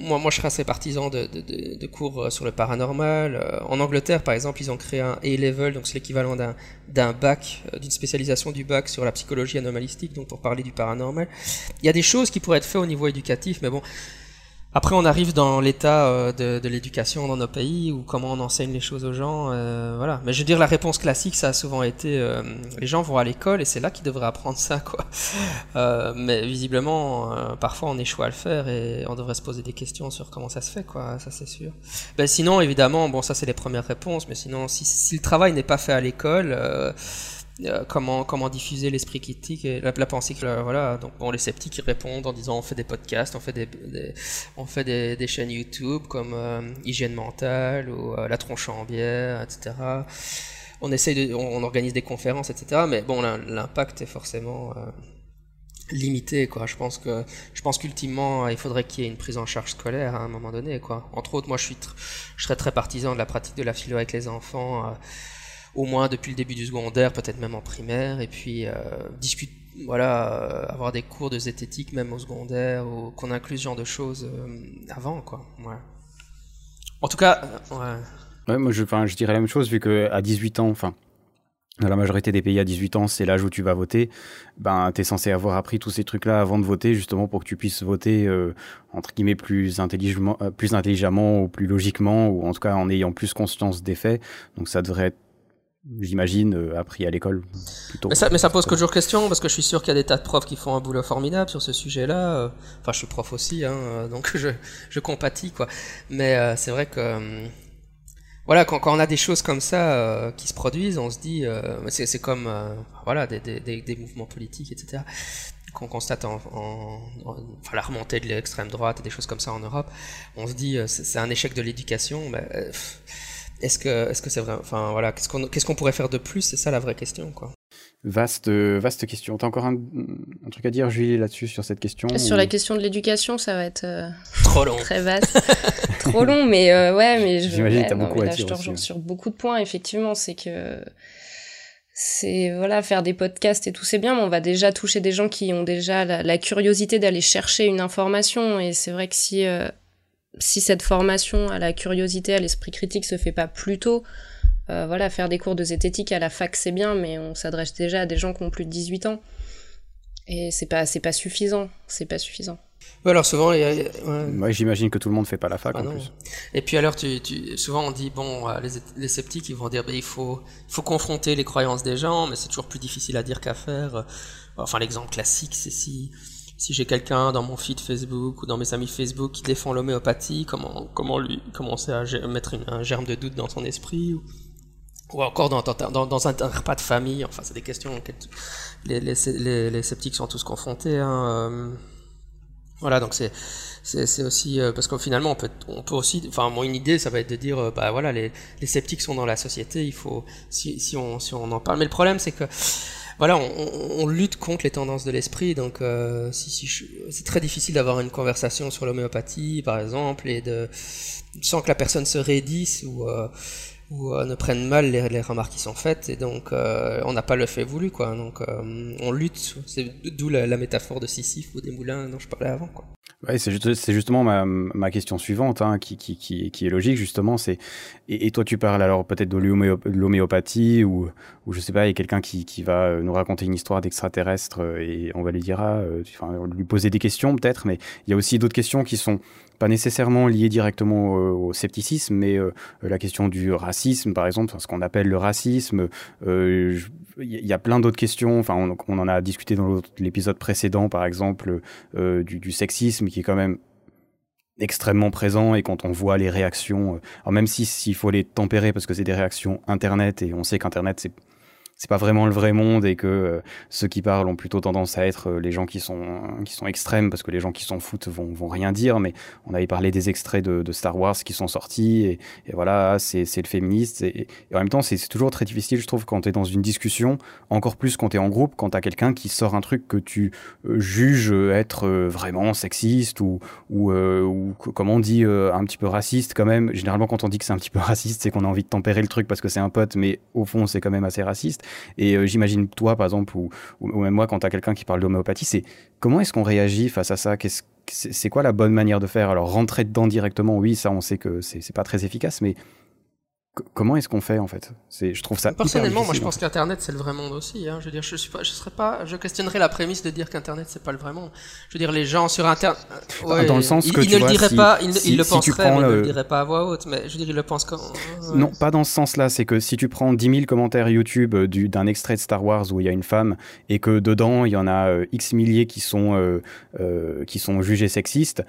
moi, moi je serais assez partisan de, de, de, cours sur le paranormal. En Angleterre, par exemple, ils ont créé un A-level, donc c'est l'équivalent d'un d'un bac, d'une spécialisation du bac sur la psychologie anomalistique, donc pour parler du paranormal. Il y a des choses qui pourraient être faites au niveau éducatif, mais bon, après, on arrive dans l'état euh, de, de l'éducation dans nos pays, ou comment on enseigne les choses aux gens, euh, voilà. Mais je veux dire, la réponse classique, ça a souvent été, euh, les gens vont à l'école et c'est là qu'ils devraient apprendre ça, quoi. <laughs> Euh, mais visiblement, euh, parfois, on échoue à le faire et on devrait se poser des questions sur comment ça se fait, quoi. Ça, c'est sûr. Ben, sinon, évidemment, bon, ça, c'est les premières réponses, mais sinon, si, si le travail n'est pas fait à l'école, euh, comment diffuser l'esprit critique et la, pensée que voilà donc les sceptiques répondent en disant on fait des podcasts on fait des, on fait des, chaînes YouTube comme euh, hygiène mentale ou euh, la tronche en bière etc on essaye on, organise des conférences etc mais bon l'impact est forcément euh, limité quoi. Je pense que je pense qu'ultimement il faudrait qu'il y ait une prise en charge scolaire à un moment donné quoi. Entre autres moi je suis je serais très partisan de la pratique de la philo avec les enfants euh, au moins depuis le début du secondaire, peut-être même en primaire, et puis euh, discuter, voilà, euh, avoir des cours de zététique même au secondaire, ou qu'on inclue ce genre de choses euh, avant, quoi. En tout cas, euh, moi je, je dirais la même chose, vu qu'à 18 ans, enfin, dans la majorité des pays à 18 ans, c'est l'âge où tu vas voter. Ben, t'es censé avoir appris tous ces trucs-là avant de voter, justement pour que tu puisses voter entre guillemets plus intelligemment, plus intelligemment ou plus logiquement, ou en tout cas en ayant plus conscience des faits. Donc ça devrait être j'imagine, euh, appris à l'école. Mais ça, mais ça pose toujours question, parce que je suis sûr qu'il y a des tas de profs qui font un boulot formidable sur ce sujet-là. Enfin, je suis prof aussi, hein, donc <laughs> je, je compatis, quoi. Mais euh, c'est vrai que, euh, voilà, quand, quand, on a des choses comme ça euh, qui se produisent, on se dit, euh, c'est comme, voilà, des, des, des, des, mouvements politiques, etc., qu'on constate en, en, en, enfin, la remontée de l'extrême droite et des choses comme ça en Europe, on se dit, c'est un échec de l'éducation, mais est-ce que est-ce que c'est vrai Enfin voilà, qu'est-ce qu'on qu'est-ce qu'on pourrait faire de plus? C'est ça la vraie question, quoi. Vaste vaste question. T'as encore un, un, truc à dire, Julie, là-dessus sur cette question Sur ou... la question de l'éducation, ça va être euh, <laughs> trop long, très vaste, <laughs> trop long, mais euh, ouais, mais je. J'imagine ouais, t'as beaucoup mais à là, je te rejoins ouais. sur beaucoup de points. Effectivement, c'est que c'est voilà faire des podcasts et tout c'est bien mais on va déjà toucher des gens qui ont déjà la, la curiosité d'aller chercher une information et c'est vrai que si euh, si cette formation à la curiosité, à l'esprit critique se fait pas plus tôt, euh, voilà, faire des cours de zététique à la fac c'est bien, mais on s'adresse déjà à des gens qui ont plus de 18 ans. Et c'est pas, c'est pas suffisant, c'est pas suffisant. Ouais, alors souvent, il y a, ouais. ouais j'imagine que tout le monde fait pas la fac ah en non. plus. Et puis alors, tu, tu, souvent on dit bon, les, les sceptiques ils vont dire bah, il faut, il faut confronter les croyances des gens, mais c'est toujours plus difficile à dire qu'à faire. Enfin, l'exemple classique, c'est si si j'ai quelqu'un dans mon feed Facebook ou dans mes amis Facebook qui défend l'homéopathie, comment, comment lui commencer à mettre un germe de doute dans son esprit ou, ou encore dans, dans, un repas de famille. Enfin, c'est des questions auxquelles les, les, les, les, sceptiques sont tous confrontés. Hein. Euh, voilà, donc c'est c'est aussi euh, parce que finalement on peut on peut aussi enfin moi une idée ça va être de dire euh, bah voilà les, les sceptiques sont dans la société il faut si si on si on en parle mais le problème c'est que voilà, on, lutte contre les tendances de l'esprit, donc euh, c'est très difficile d'avoir une conversation sur l'homéopathie, par exemple, et de sans que la personne se raidisse ou euh, euh, ne prenne mal les, remarques qui sont faites, et donc on n'a pas le fait voulu. Donc on lutte, c'est d'où la, métaphore de Sisyphe ou des moulins dont je parlais avant, c'est juste, justement ma, question suivante, hein, qui, est logique justement. Et, et, toi tu parles alors peut-être de l'homéopathie ou, ou je sais pas, il y a quelqu'un qui, qui va nous raconter une histoire d'extraterrestre et on va lui dire, ah, enfin, lui poser des questions peut-être, mais il y a aussi d'autres questions qui sont pas nécessairement liées directement au, scepticisme, mais euh, la question du racisme, par exemple, ce qu'on appelle le racisme. Il euh, y a plein d'autres questions. Enfin, on, on, en a discuté dans l'épisode précédent, par exemple, euh, du, sexisme, qui est quand même extrêmement présent et quand on voit les réactions, même si s'il faut les tempérer parce que c'est des réactions internet et on sait qu'internet c'est c'est pas vraiment le vrai monde et que euh, ceux qui parlent ont plutôt tendance à être euh, les gens qui sont qui sont extrêmes parce que les gens qui s'en foutent vont, vont rien dire. Mais on avait parlé des extraits de, Star Wars qui sont sortis et, voilà c'est le féministe et, en même temps c'est toujours très difficile je trouve quand tu es dans une discussion encore plus quand tu es en groupe quand tu as quelqu'un qui sort un truc que tu euh, juges être vraiment sexiste ou ou, ou comment on dit un petit peu raciste quand même. Généralement quand on dit que c'est un petit peu raciste c'est qu'on a envie de tempérer le truc parce que c'est un pote mais au fond c'est quand même assez raciste et euh, j'imagine toi, par exemple, ou, même moi, quand tu as quelqu'un qui parle d'homéopathie, c'est comment est-ce qu'on réagit face à ça? C'est quoi la bonne manière de faire? Alors, rentrer dedans directement, oui, ça, on sait que c'est pas très efficace, mais comment est-ce qu'on fait en fait? C'est, je trouve ça. Personnellement, moi, je pense qu'Internet c'est le vrai monde aussi. Hein. Je veux dire, je suis pas, je serais pas, je questionnerais la prémisse de dire qu'Internet c'est pas le vrai monde. Je veux dire, les gens sur Internet, ouais, dans le sens ils, que ils tu ne vois, le diraient si, pas, ils, si, ils le si penseraient, mais le... ils ne le diraient pas à voix haute. Mais je veux dire, ils le pensent quand. Ouais. Non, pas dans ce sens-là. C'est que si tu prends 10 000 commentaires YouTube euh, du, d'un extrait de Star Wars où il y a une femme et que dedans il y en a euh, X milliers qui sont euh, euh, qui sont jugés sexistes,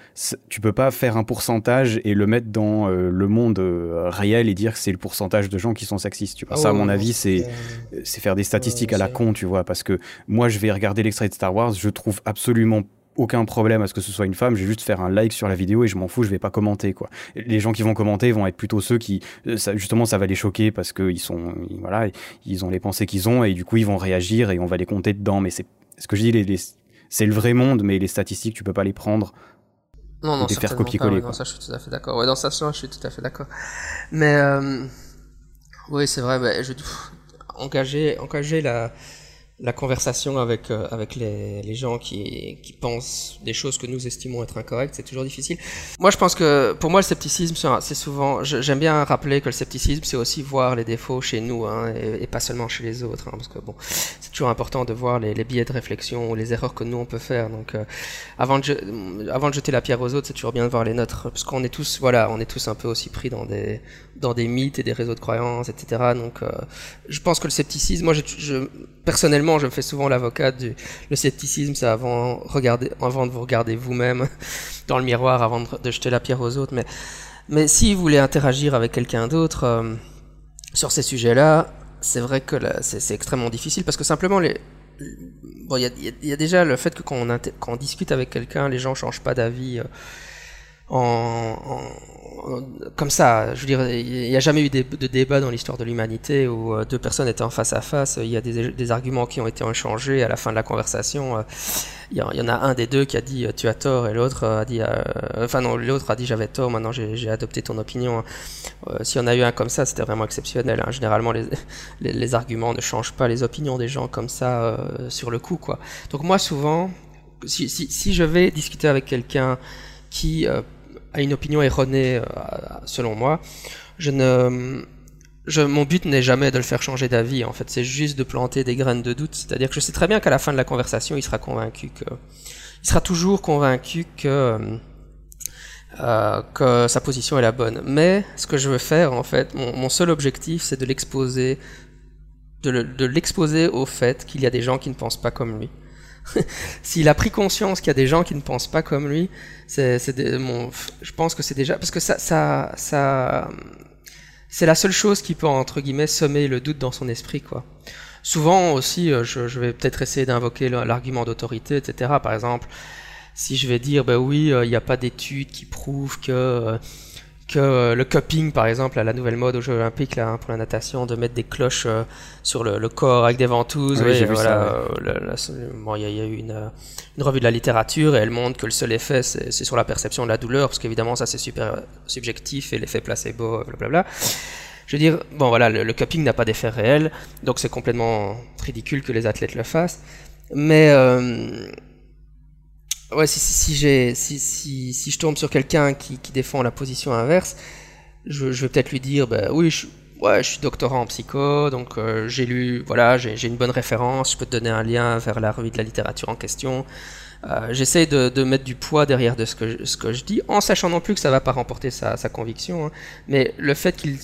tu peux pas faire un pourcentage et le mettre dans le monde réel et dire que c'est le pourcentage de gens qui sont sexistes. Tu vois. Ah ça, à mon avis, c'est- c'est faire des statistiques Ouais, à la con, tu vois. Parce que moi, je vais regarder l'extrait de Star Wars, je trouve absolument aucun problème à ce que ce soit une femme, je vais juste faire un like sur la vidéo et je m'en fous, je vais pas commenter quoi. Les gens qui vont commenter vont être plutôt ceux qui euh, ça, justement ça va les choquer parce que ils sont ils- voilà, ils ont les pensées qu'ils ont et du coup ils vont réagir et on va les compter dedans mais c'est ce que je dis les, les- c'est le vrai monde mais les statistiques tu peux pas les prendre Non, non, et faire copier-coller. Non, ça, je suis tout à fait d'accord. Ouais, dans ça, je suis tout à fait d'accord. Mais, euh, oui, c'est vrai, bah, je, engager, engager la, la conversation avec, euh, avec les, les gens qui, qui pensent des choses que nous estimons être incorrectes, c'est toujours difficile. Moi, je pense que, pour moi, le scepticisme, c'est souvent, j'aime bien rappeler que le scepticisme, c'est aussi voir les défauts chez nous, hein, et, pas seulement chez les autres, hein, parce que bon, c'est toujours important de voir les, les biais de réflexion ou les erreurs que nous on peut faire. Donc, euh, avant de, avant de jeter la pierre aux autres, c'est toujours bien de voir les nôtres, parce qu'on est tous, voilà, on est tous un peu aussi pris dans des, dans des mythes et des réseaux de croyances, etc. Donc, euh, je pense que le scepticisme, moi, je- personnellement, je me fais souvent l'avocat du, scepticisme, c'est avant, de vous regarder vous-même <laughs> dans le miroir, avant de, jeter la pierre aux autres. Mais, si vous voulez interagir avec quelqu'un d'autre euh, sur ces sujets-là, c'est vrai que c'est extrêmement difficile parce que simplement il y a, déjà le fait que quand on, quand discute avec quelqu'un, les gens changent pas d'avis euh, en- comme ça. Je veux dire, il n'y a jamais eu de débat dans l'histoire de l'humanité où euh, deux personnes étaient en face à face. Il y a des, arguments qui ont été échangés à la fin de la conversation. euh, Il y, en a un des deux qui a dit euh, tu as tort et l'autre a dit, euh, enfin non, l'autre a dit j'avais tort. Maintenant j'ai adopté ton opinion. Euh, S'il y en a eu un comme ça, c'était vraiment exceptionnel. hein. Généralement, <laughs> les, arguments ne changent pas les opinions des gens comme ça euh, sur le coup, quoi. Donc moi, souvent, si je vais discuter avec quelqu'un qui a une opinion erronée, euh, selon moi, je ne, je, mon but n'est jamais de le faire changer d'avis. En fait, c'est juste de planter des graines de doute. C'est-à-dire que je sais très bien qu'à la fin de la conversation, il sera convaincu que, il sera toujours convaincu que euh, que sa position est la bonne. Mais ce que je veux faire, en fait, mon, seul objectif, c'est de l'exposer, de le- de l'exposer au fait qu'il y a des gens qui ne pensent pas comme lui. <laughs> S'il a pris conscience qu'il y a des gens qui ne pensent pas comme lui, c'est, mon, je pense que c'est déjà parce que ça, ça, ça, c'est la seule chose qui peut entre guillemets semer le doute dans son esprit, quoi. Souvent aussi, euh, je, je vais peut-être essayer d'invoquer l'argument d'autorité, etc. Par exemple, si je vais dire, ben oui, euh, il n'y a pas d'études qui prouvent que euh, que euh, le cupping, par exemple, à la nouvelle mode aux Jeux Olympiques là, hein, pour la natation, de mettre des cloches euh, sur le, le corps avec des ventouses. Oui, ouais, j'ai vu voilà, ça, euh, la- bon, il y, a- il y a eu une, une revue de la littérature et elle montre que le seul effet, c'est sur la perception de la douleur, parce qu'évidemment, ça c'est super subjectif et l'effet placebo, blablabla. Je veux dire, bon voilà, le, le cupping n'a pas d'effet réel, donc c'est complètement ridicule que les athlètes le fassent. Mais euh, ouais, si, si, si, si, je tombe sur quelqu'un qui, qui défend la position inverse, je, vais peut-être lui dire, bah oui, je, ouais, je suis doctorant en psycho, donc euh, j'ai lu, voilà, j'ai une bonne référence, je peux te donner un lien vers la revue de la littérature en question. Euh, J'essaie de, de mettre du poids derrière de ce que, je, ce que je dis, en sachant non plus que ça va pas remporter sa, sa conviction. hein. Mais le fait qu'il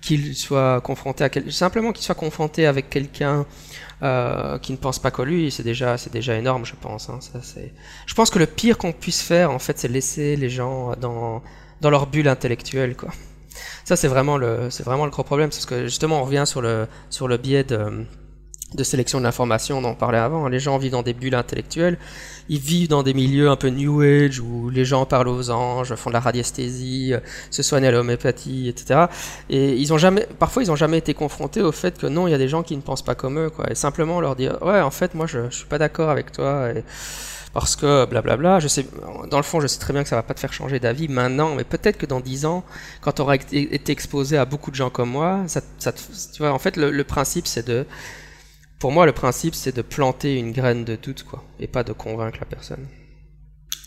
qu'il soit confronté à simplement qu'il soit confronté avec quelqu'un euh, qui ne pense pas comme lui, c'est déjà c'est déjà énorme, je pense. hein. Ça, c'est... Je pense que le pire qu'on puisse faire, en fait, c'est laisser les gens dans dans leur bulle intellectuelle, quoi. Ça, c'est vraiment le c'est vraiment le gros problème, parce que justement, on revient sur le sur le biais de de sélection de l'information on parlait avant. Les gens vivent dans des bulles intellectuelles, ils vivent dans des milieux un peu New Age où les gens parlent aux anges, font de la radiesthésie, euh, se soignent à l'homéopathie, etc. Et ils ont jamais, parfois ils ont jamais été confrontés au fait que non, il y a des gens qui ne pensent pas comme eux, quoi. Et simplement leur dire, ouais, en fait, moi je, je suis pas d'accord avec toi. Parce que blablabla, je sais, dans le fond, je sais très bien que ça va pas te faire changer d'avis maintenant, mais peut-être que dans 10 ans, quand tu auras été exposé à beaucoup de gens comme moi, ça, ça tu vois, en fait, le principe, c'est de, pour moi, le principe, c'est de planter une graine de doute, quoi, et pas de convaincre la personne.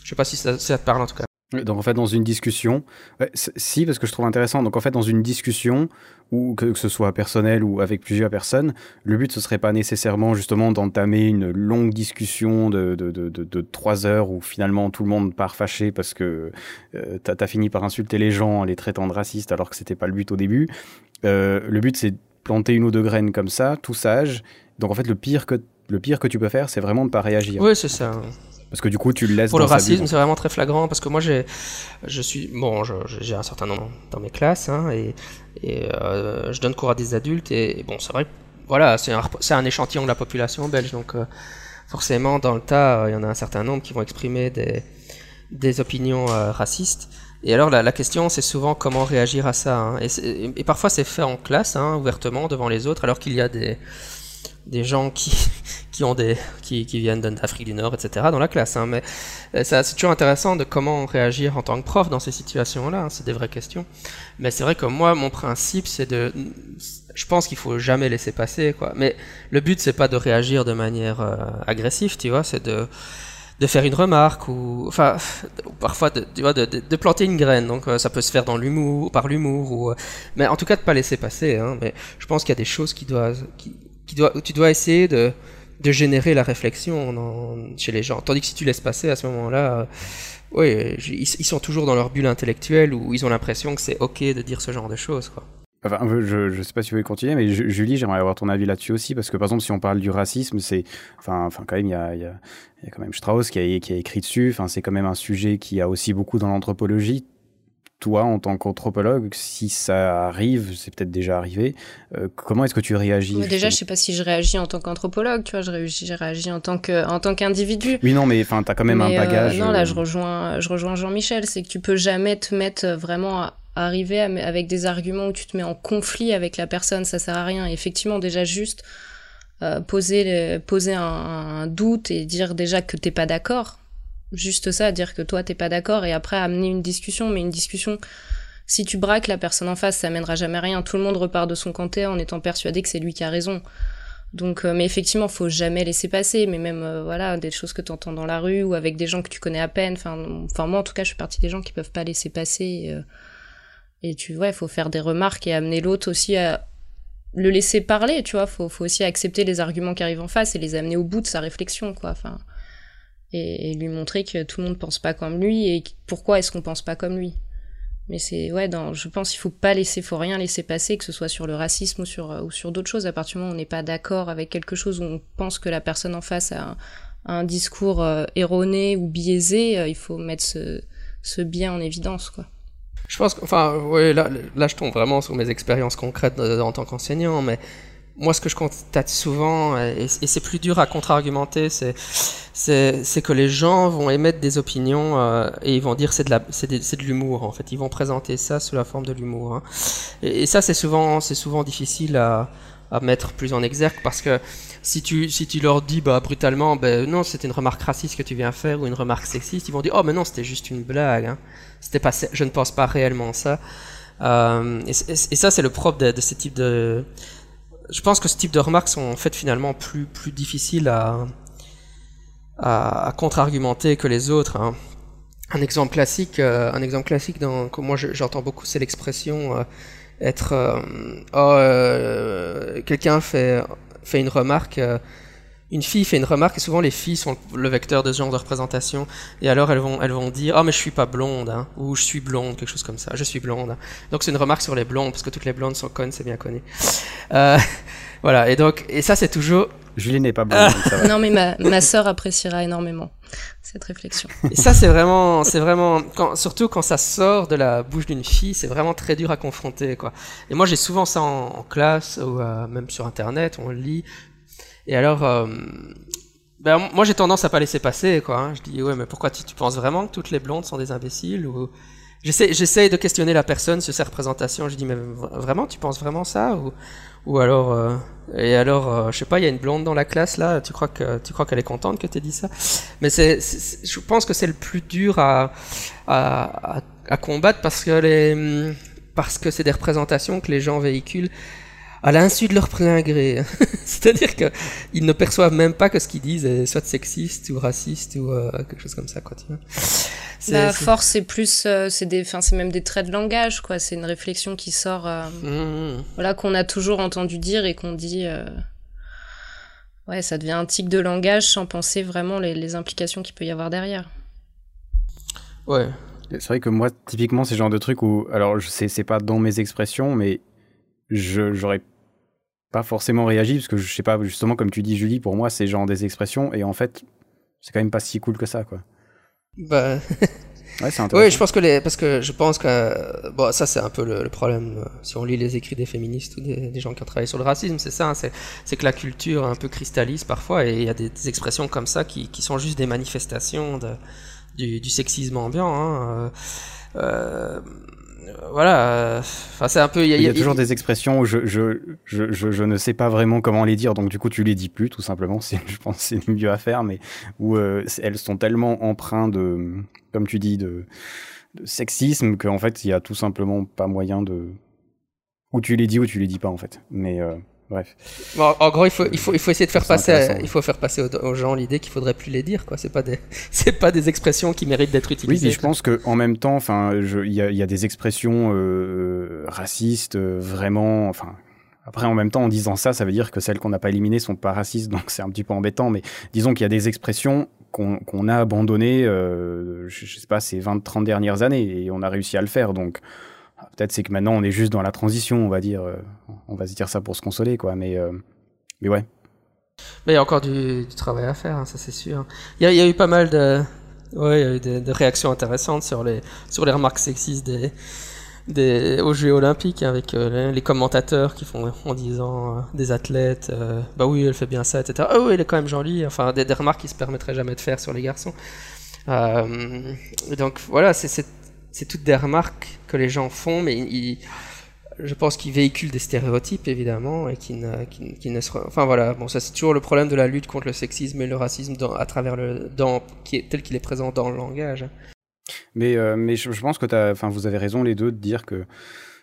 Je sais pas si ça, te parle en tout cas. Donc en fait, dans une discussion, si parce que je trouve intéressant. Donc en fait, dans une discussion ou que, ce soit personnel ou avec plusieurs personnes, le but ce serait pas nécessairement justement d'entamer une longue discussion de, de, de, trois heures où finalement tout le monde part fâché parce que euh, tu as, fini par insulter les gens en les traitant de racistes alors que c'était pas le but au début. Euh, le but c'est planter une ou deux graines comme ça, tout sage, donc en fait, le pire que, le pire que tu peux faire, c'est vraiment de pas réagir. Oui, c'est ça. Parce que du coup, tu le laisses. Pour le racisme, c'est vraiment très flagrant parce que moi, j'ai, je suis, bon, j'ai un certain nombre dans mes classes hein, et, et euh, je donne cours à des adultes et, bon, c'est vrai, voilà, c'est un, un, échantillon de la population belge, donc euh, forcément, dans le tas, euh, il y en a un certain nombre qui vont exprimer des, des opinions racistes. Et alors la, la question, c'est souvent comment réagir à ça. Hein. Et, et, parfois, c'est fait en classe, hein, ouvertement devant les autres, alors qu'il y a des des gens qui, <laughs> qui ont des qui, qui viennent d'Afrique du Nord, etc. dans la classe. Hein. Mais euh, c'est toujours intéressant de comment réagir en tant que prof dans ces situations-là. Hein. C'est des vraies questions. Mais c'est vrai que moi, mon principe, c'est de, je pense qu'il faut jamais laisser passer, quoi. Mais le but, c'est pas de réagir de manière euh, agressive, tu vois. C'est de de faire une remarque ou enfin parfois de, tu vois, de, planter une graine donc euh, ça peut se faire dans par l'humour ou mais en tout cas de pas laisser passer hein, mais je pense qu'il y a des choses qui doivent dois, tu dois essayer de, de générer la réflexion chez les gens. Tandis que si tu laisses passer à ce moment-là, euh, oui, ils, sont toujours dans leur bulle intellectuelle où ils ont l'impression que c'est ok de dire ce genre de choses. Enfin, je ne sais pas si vous voulez continuer, mais Julie, j'aimerais avoir ton avis là-dessus aussi, parce que par exemple, si on parle du racisme, c'est, enfin, enfin, quand même, il y a, y, y a, quand même Strauss qui a, qui a écrit dessus. Enfin, c'est quand même un sujet qui a aussi beaucoup dans l'anthropologie toi, en tant qu'anthropologue, si ça arrive, c'est peut-être déjà arrivé, euh, comment est-ce que tu réagis Déjà, je sais pas si je réagis en tant qu'anthropologue, tu vois, je réagis, en tant que, en tant qu'individu. Oui, non, mais enfin, t'as quand même un euh, bagage. non, là, euh, je rejoins, je rejoins Jean-Michel, c'est que tu peux jamais te mettre vraiment à arriver avec des arguments où tu te mets en conflit avec la personne, ça sert à rien. effectivement, déjà juste poser, poser un, un, doute et dire déjà que t'es pas d'accord, juste ça, dire que toi t'es pas d'accord et après amener une discussion, mais une discussion, si tu braques la personne en face, ça mènera jamais rien. Tout le monde repart de son côté en étant persuadé que c'est lui qui a raison. Donc, euh, mais effectivement, faut jamais laisser passer. Mais même, euh, voilà, des choses que tu entends dans la rue ou avec des gens que tu connais à peine. Enfin, enfin, moi, en tout cas, je suis partie des gens qui peuvent pas laisser passer. Euh, et tu vois, il faut faire des remarques et amener l'autre aussi à le laisser parler. Tu vois, faut, faut aussi accepter les arguments qui arrivent en face et les amener au bout de sa réflexion, quoi. Enfin, et, lui montrer que tout le monde pense pas comme lui et pourquoi est-ce qu'on pense pas comme lui. Mais c'est ouais, je pense qu'il faut pas laisser, faut rien laisser passer, que ce soit sur le racisme ou sur ou sur d'autres choses. À partir du moment où on n'est pas d'accord avec quelque chose, où on pense que la personne en face a un, discours euh, erroné ou biaisé, euh, il faut mettre ce, ce bien en évidence, quoi. Je pense enfin, ouais, là, là, je tombe vraiment sur mes expériences concrètes euh, en tant qu'enseignant, mais moi, ce que je constate souvent, et, c'est plus dur à contre-argumenter, c'est, que les gens vont émettre des opinions euh, et ils vont dire c'est de, l'humour, en fait. Ils vont présenter ça sous la forme de l'humour. Hein. Et, ça, c'est souvent, souvent difficile à, mettre plus en exergue parce que si tu, leur dis bah, brutalement, ben non, c'était une remarque raciste que tu viens faire ou une remarque sexiste, ils vont dire oh, mais non, c'était juste une blague. Hein. Pas, je ne pense pas réellement ça. Euh, et, et, ça, c'est le propre de, de ce type de je pense que ce type de remarques sont en fait finalement plus, plus difficiles à, à, contre-argumenter que les autres. Hein. Un exemple classique, euh, un exemple classique que moi j'entends beaucoup, c'est l'expression euh, être. Euh, oh, quelqu'un fait, fait une remarque une fille fait une remarque, et souvent les filles sont le vecteur de ce genre de représentation, et alors elles vont, elles vont dire oh, mais je suis pas blonde, hein, ou je suis blonde, quelque chose comme ça, je suis blonde. Hein. Donc c'est une remarque sur les blondes, parce que toutes les blondes sont connes, c'est bien connu. Euh, <laughs> voilà, et donc, et ça c'est toujours. Julie n'est pas blonde. ça <laughs> Non, mais ma, ma sœur appréciera énormément cette réflexion. Et ça, c'est vraiment, c'est vraiment, quand, surtout quand ça sort de la bouche d'une fille, c'est vraiment très dur à confronter, quoi. Et moi, j'ai souvent ça en, classe ou euh, même sur Internet, on lit Et alors, euh, ben, moi j'ai tendance à pas laisser passer, quoi. Hein. Je dis, ouais, mais pourquoi tu, penses vraiment que toutes les blondes sont des imbéciles ou... J'essaie de questionner la personne sur ses représentations. Je dis, mais vraiment, tu penses vraiment ça ou, alors, euh, et alors, euh, je sais pas, il y a une blonde dans la classe là. Tu crois que tu crois qu'elle est contente que tu aies dit ça? Mais je pense que c'est le plus dur à, à, à, combattre parce que les, parce que c'est des représentations que les gens véhiculent à l'insu de leur plein gré. <laughs> C'est-à-dire qu'ils ne perçoivent même pas que ce qu'ils disent est soit sexiste ou raciste ou euh, quelque chose comme ça. Quoi, tu vois. La force, c'est plus, euh, c'est des, enfin, c'est même des traits de langage, quoi. C'est une réflexion qui sort, euh, mmh, mmh. voilà, qu'on a toujours entendu dire et qu'on dit. Ouais, ça devient un tic de langage sans penser vraiment les, les implications qu'il peut y avoir derrière. Ouais. C'est vrai que moi, typiquement, c'est le genre de truc où, alors, c'est pas dans mes expressions, mais je j'aurais pas forcément réagi parce que je sais pas justement comme tu dis Julie pour moi c'est genre des expressions et en fait c'est quand même pas si cool que ça quoi bah <laughs> ouais c'est intéressant oui je pense que les parce que je pense que bon ça c'est un peu le, problème euh, si on lit les écrits des féministes ou des, gens qui ont travaillé sur le racisme c'est ça hein, c'est que la culture un peu cristallise parfois et il y a des, expressions comme ça qui, qui sont juste des manifestations de, du, du sexisme ambiant hein. euh, euh voilà, enfin c'est un peu. Il y, a, toujours des expressions où je je, je, je, ne sais pas vraiment comment les dire, donc du coup tu les dis plus tout simplement. <laughs> Je pense c'est mieux à faire, mais où euh, elles sont tellement empreintes de, comme tu dis, de, de sexisme qu'en fait il y a tout simplement pas moyen de. Ou tu les dis ou tu les dis pas en fait. Mais euh, Bref. en gros, il faut, il faut, il faut essayer de faire passer, il faut faire passer aux, gens l'idée qu'il faudrait plus les dire, quoi. C'est pas des, <laughs> c'est pas des expressions qui méritent d'être utilisées. Oui, mais je pense que en même temps, enfin, il y a, y a, des expressions euh, racistes, euh, vraiment, enfin. Après, en même temps, en disant ça, ça veut dire que celles qu'on n'a pas éliminées sont pas racistes, donc c'est un petit peu embêtant. Mais disons qu'il y a des expressions qu'on a abandonnées, euh, je, je sais pas, ces 20-30 dernières années, et on a réussi à le faire. Donc, Peut-être c'est que maintenant on est juste dans la transition, on va dire. Euh, on va se dire ça pour se consoler, quoi. Mais, euh, mais ouais. Il y a encore du, travail à faire, hein, ça c'est sûr. Il y, a, eu pas mal de, ouais, de, réactions intéressantes sur les, sur les remarques sexistes des, des, aux Jeux Olympiques avec euh, les commentateurs qui font en disant des athlètes, bah oui, elle fait bien ça, etc. Oh oui, elle est quand même jolie. Enfin, des, des remarques qui se permettraient jamais de faire sur les garçons. donc voilà, c'est c'est toutes des remarques que les gens font, mais je pense qu'ils véhiculent des stéréotypes évidemment et qui ne, qui, ne enfin voilà, bon ça c'est toujours le problème de la lutte contre le sexisme et le racisme à travers le, dans, tel qu'il est présent dans le langage. Mais, euh, mais je, pense que vous avez raison les deux de dire que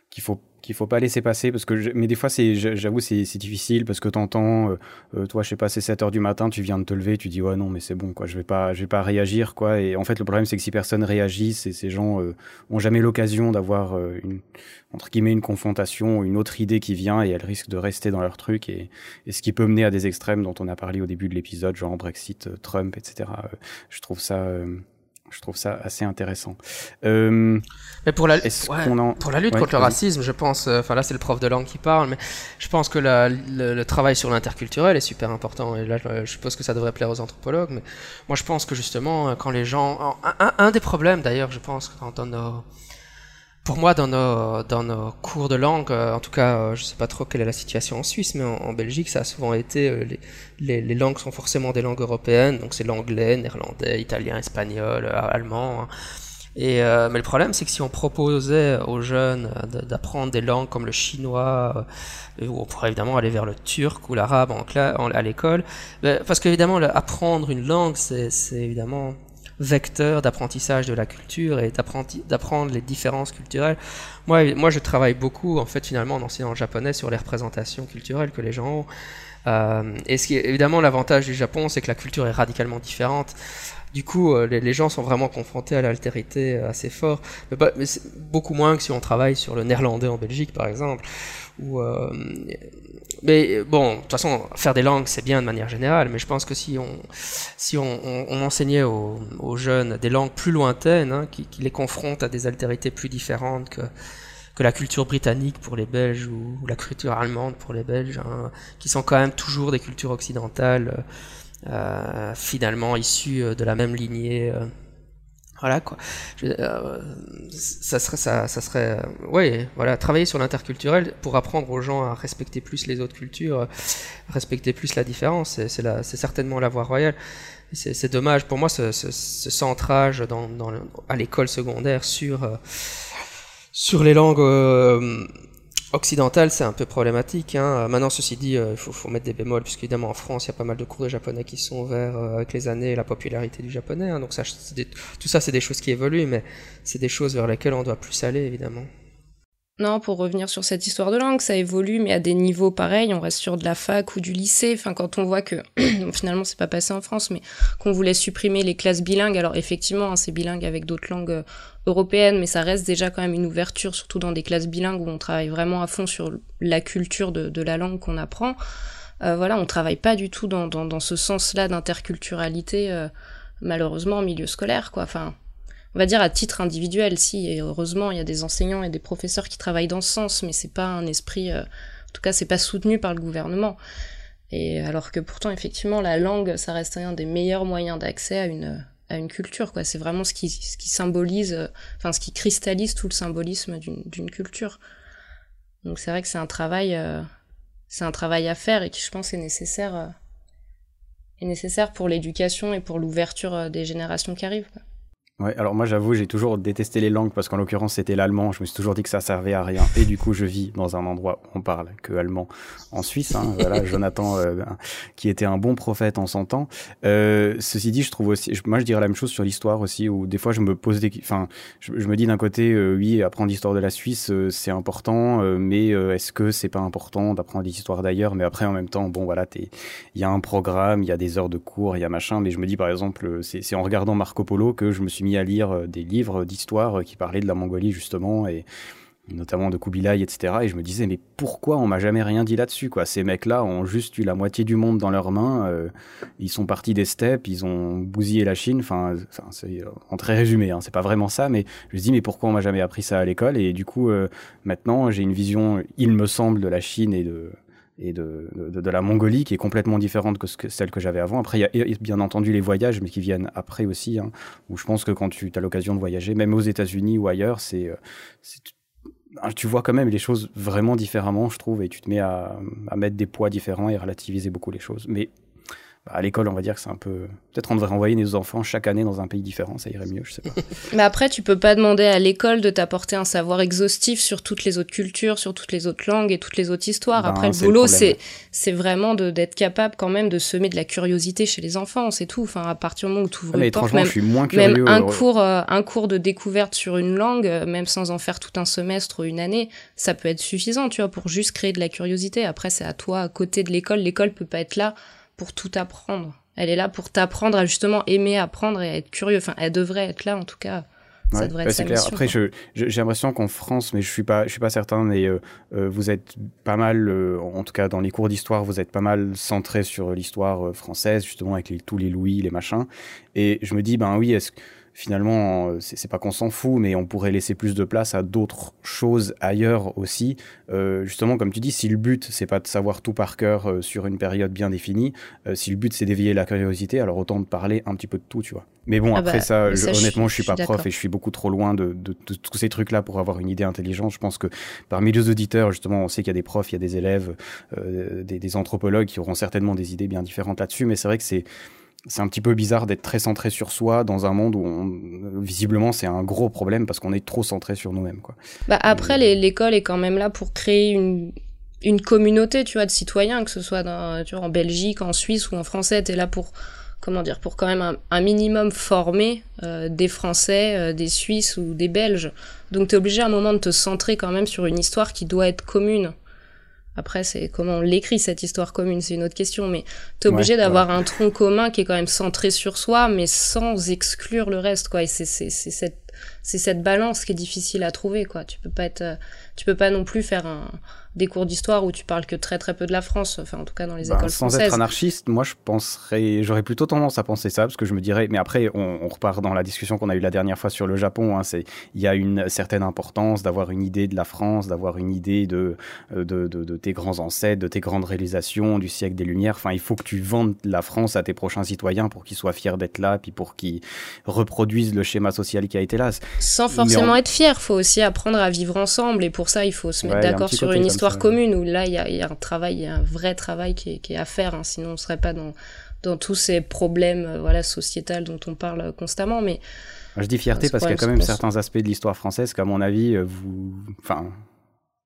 qu'il faut qu'il faut pas laisser passer parce que mais des fois c'est j'avoue c'est difficile parce que t'entends euh, euh, toi je sais pas c'est 7 heures du matin tu viens de te lever tu dis ouais non mais c'est bon quoi je vais pas je vais pas réagir quoi. Et en fait le problème c'est que si personne réagit ces gens euh, ont jamais l'occasion d'avoir une entre guillemets une confrontation une autre idée qui vient et elles risquent de rester dans leur truc et, et ce qui peut mener à des extrêmes dont on a parlé au début de l'épisode genre Brexit Trump etc je trouve ça je trouve ça assez intéressant. Euh, mais pour la, pour la lutte contre le racisme, je pense, euh, enfin là c'est le prof de langue qui parle, mais je pense que le, travail sur l'interculturel est super important. Et là, je suppose que ça devrait plaire aux anthropologues, mais moi je pense que justement, quand les gens, un, un des problèmes d'ailleurs, je pense, quand on a pour moi, dans nos, dans nos cours de langue, euh, en tout cas, euh, je ne sais pas trop quelle est la situation en Suisse, mais en, Belgique, ça a souvent été, euh, les, les, langues sont forcément des langues européennes, donc c'est l'anglais, néerlandais, italien, espagnol, allemand. Hein. Et, mais le problème, c'est que si on proposait aux jeunes d'apprendre des langues comme le chinois, ou on pourrait évidemment aller vers le turc ou l'arabe à l'école, ben, parce qu'évidemment, apprendre une langue, c'est évidemment vecteur d'apprentissage de la culture et d'apprendre les différences culturelles. Moi, moi, je travaille beaucoup, en fait, finalement, en enseignant japonais sur les représentations culturelles que les gens ont. Euh, et ce qui est évidemment l'avantage du Japon, c'est que la culture est radicalement différente. Du coup, euh, les, gens sont vraiment confrontés à l'altérité euh, assez fort, mais, beaucoup moins que si on travaille sur le néerlandais en Belgique, par exemple, ou mais bon, de toute façon, faire des langues, c'est bien de manière générale, mais je pense que si on, si on, enseignait aux, jeunes des langues plus lointaines, hein, qui, les confrontent à des altérités plus différentes que, que la culture britannique pour les Belges ou, la culture allemande pour les Belges, hein, qui sont quand même toujours des cultures occidentales, euh, finalement issues de la même lignée. Euh, voilà quoi. Euh, ça serait, ça, ça serait, euh, ouais, voilà, travailler sur l'interculturel pour apprendre aux gens à respecter plus les autres cultures, respecter plus la différence. C'est, certainement la voie royale. C'est, dommage pour moi ce, ce, ce centrage dans, dans à l'école secondaire sur euh, sur les langues occidental, c'est un peu problématique. Hein. Euh, maintenant, ceci dit, euh, il faut, mettre des bémols, puisqu'évidemment en France, il y a pas mal de cours de japonais qui sont ouverts euh, avec les années et la popularité du japonais. Hein. Donc tout ça, c'est des choses qui évoluent, mais c'est des choses vers lesquelles on doit plus aller, évidemment. Non, pour revenir sur cette histoire de langue, ça évolue, mais à des niveaux pareils. On reste sur de la fac ou du lycée. Enfin, quand on voit que <clears throat> finalement, c'est pas passé en France, mais qu'on voulait supprimer les classes bilingues. Alors effectivement, hein, c'est bilingue avec d'autres langues européennes, mais ça reste déjà quand même une ouverture, surtout dans des classes bilingues où on travaille vraiment à fond sur la culture de, la langue qu'on apprend. Euh, voilà, on travaille pas du tout dans, dans, ce sens-là d'interculturalité, euh, malheureusement, en milieu scolaire, quoi. Enfin, on va dire à titre individuel, si, et heureusement, il y a des enseignants et des professeurs qui travaillent dans ce sens, mais c'est pas un esprit, euh, en tout cas, c'est pas soutenu par le gouvernement. Et alors que pourtant, effectivement, la langue, ça reste un des meilleurs moyens d'accès à une, à une culture, quoi. C'est vraiment ce qui, ce qui symbolise, euh, enfin, ce qui cristallise tout le symbolisme d'une culture. Donc c'est vrai que c'est un travail, euh, c'est un travail à faire et qui, je pense, est nécessaire, est nécessaire pour l'éducation et pour l'ouverture des générations qui arrivent. Quoi. Ouais, alors moi j'avoue, j'ai toujours détesté les langues parce qu'en l'occurrence c'était l'allemand. Je me suis toujours dit que ça servait à rien. Et du coup, je vis dans un endroit où on parle que allemand en Suisse. Hein, voilà, <laughs> Jonathan, euh, qui était un bon prophète en son temps. Euh, ceci dit, je trouve aussi, moi je dirais la même chose sur l'histoire aussi, où des fois je me pose des, enfin, je, me dis d'un côté, euh, oui, apprendre l'histoire de la Suisse c'est important, mais est-ce que c'est pas important d'apprendre l'histoire d'ailleurs? Mais après, en même temps, bon voilà, il y a un programme, il y a des heures de cours, il y a machin. Mais je me dis par exemple, c'est en regardant Marco Polo que je me suis mis à lire euh, des livres d'histoire euh, qui parlaient de la Mongolie justement et notamment de Kubilai, etc. Et je me disais, mais pourquoi on m'a jamais rien dit là-dessus quoi? Ces mecs-là ont juste eu la moitié du monde dans leurs mains. Euh, ils sont partis des steppes, ils ont bousillé la Chine. Enfin, c'est en très résumé, hein, c'est pas vraiment ça, mais je me dis, mais pourquoi on m'a jamais appris ça à l'école? Et du coup, maintenant, j'ai une vision, il me semble, de la Chine et de et de, de, la Mongolie qui est complètement différente que, ce que celle que j'avais avant. Après, il y a bien entendu les voyages, mais qui viennent après aussi, hein, où je pense que quand tu as l'occasion de voyager, même aux États-Unis ou ailleurs, c'est euh, tu vois quand même les choses vraiment différemment, je trouve, et tu te mets à, à mettre des poids différents et relativiser beaucoup les choses. Mais à l'école, on va dire que c'est un peu. Peut-être on devrait envoyer nos enfants chaque année dans un pays différent, ça irait mieux, je sais pas. <laughs> Mais après, tu peux pas demander à l'école de t'apporter un savoir exhaustif sur toutes les autres cultures, sur toutes les autres langues et toutes les autres histoires. Ben, après, le boulot, c'est c'est vraiment d'être capable quand même de semer de la curiosité chez les enfants, c'est tout. Enfin, à partir du moment où tu ouvres ah, porte, même, je suis moins curieux, même un cours, euh, un cours de découverte sur une langue, euh, même sans en faire tout un semestre ou une année, ça peut être suffisant, tu vois, pour juste créer de la curiosité. Après, c'est à toi, à côté de l'école. L'école peut pas être là pour tout apprendre. Elle est là pour t'apprendre à justement aimer apprendre et à être curieux. Enfin, elle devrait être là en tout cas. Ça devrait être clair. Après, j'ai l'impression qu'en France, mais je suis pas, je suis pas certain, mais euh, euh, vous êtes pas mal, euh, en tout cas dans les cours d'histoire, vous êtes pas mal centré sur l'histoire française, justement avec tous les Louis, les machins. Et je me dis, ben oui, est-ce finalement, c'est pas qu'on s'en fout, mais on pourrait laisser plus de place à d'autres choses ailleurs aussi. Euh, justement, comme tu dis, si le but c'est pas de savoir tout par cœur euh, sur une période bien définie, euh, si le but c'est d'éveiller la curiosité, alors autant de parler un petit peu de tout, tu vois. Mais bon, ah après bah, ça, honnêtement, je, suis pas prof et je suis beaucoup trop loin de, tous ces trucs-là pour avoir une idée intelligente. Je pense que parmi les auditeurs, justement, on sait qu'il y a des profs, il y a des élèves, des, des anthropologues qui auront certainement des idées bien différentes là-dessus, mais c'est vrai que c'est c'est un petit peu bizarre d'être très centré sur soi dans un monde où visiblement c'est un gros problème parce qu'on est trop centré sur nous-mêmes. Quoi. Bah après, l'école est quand même là pour créer une, une communauté, tu vois, de citoyens, que ce soit dans, tu vois, en Belgique, en Suisse ou en français, tu es là pour comment dire, pour quand même un, minimum former euh, des Français, euh, des Suisses ou des Belges. Donc tu es obligé à un moment de te centrer quand même sur une histoire qui doit être commune. Après, c'est comment on l'écrit cette histoire commune, c'est une autre question, mais t'es obligé d'avoir un tronc commun qui est quand même centré sur soi, mais sans exclure le reste, quoi. Et c'est cette c'est cette balance qui est difficile à trouver, quoi. Tu peux pas être, tu peux pas non plus faire un, des cours d'histoire où tu parles que très très peu de la France, enfin en tout cas dans les bah, écoles sans françaises. Sans être anarchiste, moi je penserais, j'aurais plutôt tendance à penser ça parce que je me dirais, mais après on, repart dans la discussion qu'on a eue la dernière fois sur le Japon. Hein, c'est il y a une certaine importance d'avoir une idée de la France, d'avoir une idée de de, de de, tes grands ancêtres, de tes grandes réalisations du siècle des Lumières. Enfin, il faut que tu vendes la France à tes prochains citoyens pour qu'ils soient fiers d'être là, puis pour qu'ils reproduisent le schéma social qui a été là. Sans forcément être fier, faut aussi apprendre à vivre ensemble et pour ça il faut se mettre d'accord sur une histoire commune où là il y, a, un travail, il y a un vrai travail qui est, à faire, hein. sinon on serait pas dans, dans tous ces problèmes euh, voilà sociétals dont on parle constamment. Mais je dis fierté parce qu'il y a quand même certains aspects de l'histoire française qu'à mon avis euh, vous, enfin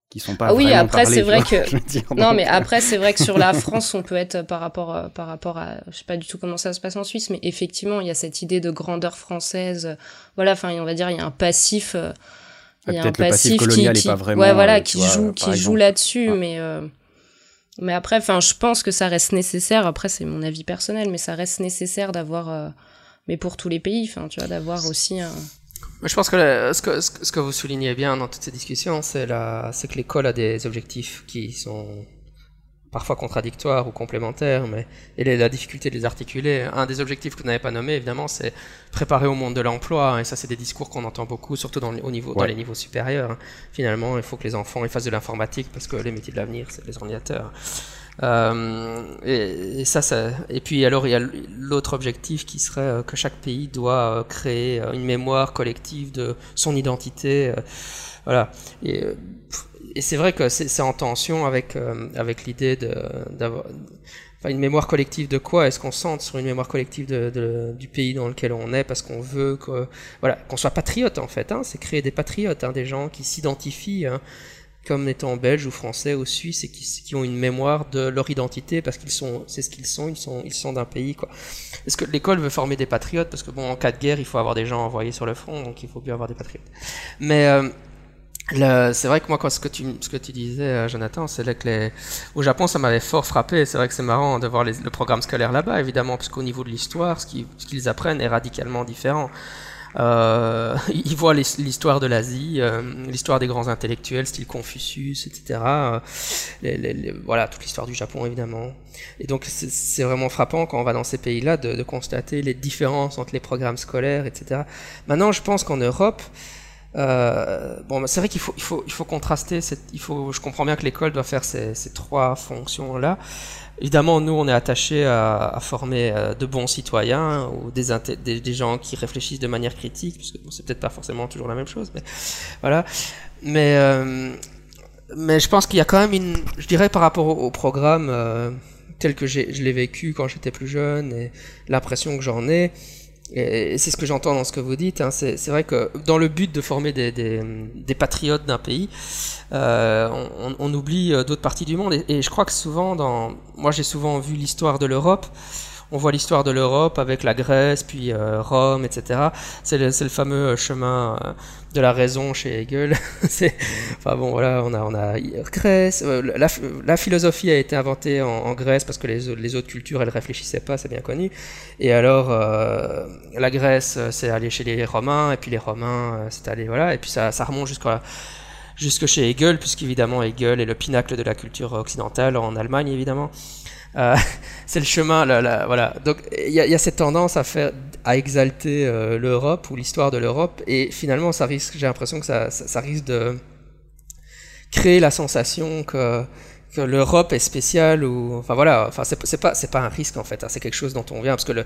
qui sont pas ah oui après c'est vrai que non mais après c'est vrai que sur la <laughs> France on peut être par rapport euh, par rapport à je sais pas du tout comment ça se passe en Suisse mais effectivement il y a cette idée de grandeur française voilà enfin on va dire il y a un passif il y a un passif, colonial qui, pas vraiment. Ouais, voilà, qui joue, qui joue là-dessus, mais. Euh, mais après, enfin, je pense que ça reste nécessaire. Après, c'est mon avis personnel, mais ça reste nécessaire d'avoir, euh, mais pour tous les pays, enfin, tu vois, d'avoir aussi un. Je pense que, ce que ce que vous soulignez bien dans toutes ces discussions, c'est la, c'est que l'école a des objectifs qui sont parfois contradictoires ou complémentaires, mais et la difficulté de les articuler. Un des objectifs que vous n'avez pas nommé, évidemment, c'est préparer au monde de l'emploi, et ça, c'est des discours qu'on entend beaucoup, surtout dans, au niveau, dans les niveaux supérieurs. Finalement, il faut que les enfants ils fassent de l'informatique, parce que les métiers de l'avenir, c'est les ordinateurs. Euh, et, ça, ça, et puis alors il y a l'autre objectif qui serait euh, que chaque pays doit euh, créer une mémoire collective de son identité. voilà. Et, et c'est vrai que c'est en tension avec, euh, avec l'idée d'avoir une mémoire collective de quoi Est-ce qu'on centre sur une mémoire collective du pays dans lequel on est parce qu'on veut voilà, qu'on soit patriote en fait. Hein, c'est créer des patriotes, hein, des gens qui s'identifient hein, comme étant belges ou français ou suisses et qui, ont une mémoire de leur identité parce qu'ils sont, c'est ce qu'ils sont, ils sont, ils sont d'un pays. Est-ce que l'école veut former des patriotes? Parce que bon, en cas de guerre, il faut avoir des gens envoyés sur le front, donc il faut bien avoir des patriotes. Mais euh, c'est vrai que moi, quand ce que tu, ce que tu disais, euh, Jonathan, c'est que les, au Japon, ça m'avait fort frappé. C'est vrai que c'est marrant de voir le programme scolaire là-bas, évidemment, parce qu'au niveau de l'histoire, ce qu'ils apprennent est radicalement différent. Euh, <laughs> ils voient l'histoire de l'Asie, euh, l'histoire des grands intellectuels, style Confucius, etc. Euh, les, voilà, toute l'histoire du Japon, évidemment. Et donc, c'est vraiment frappant quand on va dans ces pays-là de, de, constater les différences entre les programmes scolaires, etc. Maintenant, je pense qu'en Europe, euh, bon, c'est vrai qu'il faut, il faut, il faut contraster. Il faut, je comprends bien que l'école doit faire ces, ces trois fonctions-là. Évidemment, nous, on est attaché à, à, former euh, de bons citoyens ou des, des, des, gens qui réfléchissent de manière critique, parce que bon, c'est peut-être pas forcément toujours la même chose, mais voilà. Mais, euh, mais je pense qu'il y a quand même une, je dirais, par rapport au, programme euh, tel que je l'ai vécu quand j'étais plus jeune et l'impression que j'en ai, et c'est ce que j'entends dans ce que vous dites. Hein. C'est vrai que dans le but de former des, des, des patriotes d'un pays, euh, on, on, oublie euh, d'autres parties du monde. Et, et, je crois que souvent, dans, moi j'ai souvent vu l'histoire de l'Europe on voit l'histoire de l'Europe avec la Grèce, puis euh, Rome, etc. C'est le, fameux euh, chemin euh, de la raison chez Hegel. <laughs> enfin bon, voilà, on a, a Grèce. La, la philosophie a été inventée en, Grèce parce que les, autres cultures, elles réfléchissaient pas, c'est bien connu. Et alors, la Grèce, c'est allé chez les Romains, et puis les Romains, c'est allé, voilà, et puis ça, ça remonte jusqu'à jusque chez Hegel, puisqu'évidemment Hegel est le pinacle de la culture occidentale en Allemagne, évidemment. Euh, <laughs> c'est le chemin, là, voilà. Donc il y, a, cette tendance à faire, à exalter euh, l'Europe ou l'histoire de l'Europe, et finalement, ça risque, j'ai l'impression que ça, risque de créer la sensation que l'Europe est spéciale ou enfin voilà. Enfin c'est pas un risque en fait hein, c'est quelque chose dont on vient parce que le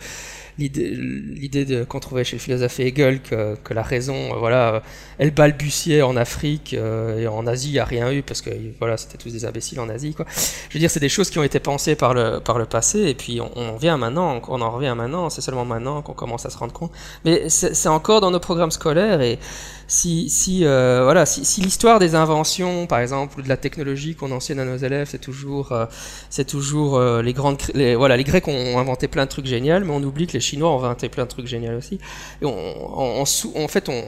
l'idée qu'on trouvait chez le philosophe Hegel que, que la raison euh, voilà euh, elle balbutiait en Afrique euh, et en Asie il y a rien eu parce que voilà c'était tous des imbéciles en Asie quoi. Je veux dire c'est des choses qui ont été pensées par le par le passé et puis on, on maintenant on en revient maintenant c'est seulement maintenant qu'on commence à se rendre compte. Mais c'est encore dans nos programmes scolaires et si, si, voilà, si, l'histoire des inventions, par exemple, ou de la technologie qu'on enseigne à nos élèves, c'est toujours, c'est toujours les grandes, voilà, les Grecs ont inventé plein de trucs géniaux, mais on oublie que les Chinois ont inventé plein de trucs géniaux aussi. Et on, en fait, on,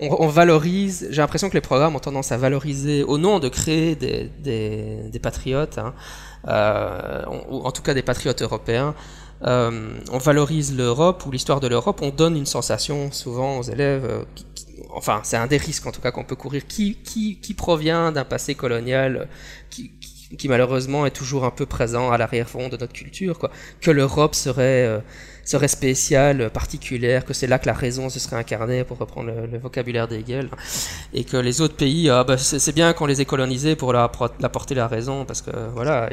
on, valorise. J'ai l'impression que les programmes ont tendance à valoriser, au nom de créer des, des, des patriotes, hein, euh, ou en tout cas des patriotes européens. Euh, on valorise l'Europe ou l'histoire de l'Europe, on donne une sensation souvent aux élèves qui, enfin, c'est un des risques en tout cas qu'on peut courir, qui, qui, qui provient d'un passé colonial qui, qui, malheureusement est toujours un peu présent à l'arrière-fond de notre culture, quoi? Que l'Europe serait, euh, serait spéciale, particulière, que c'est là que la raison se serait incarnée, pour reprendre le, vocabulaire d'Hegel, et que les autres pays, ah, bah, c'est bien qu'on les ait colonisés pour leur apporter la raison, parce que voilà,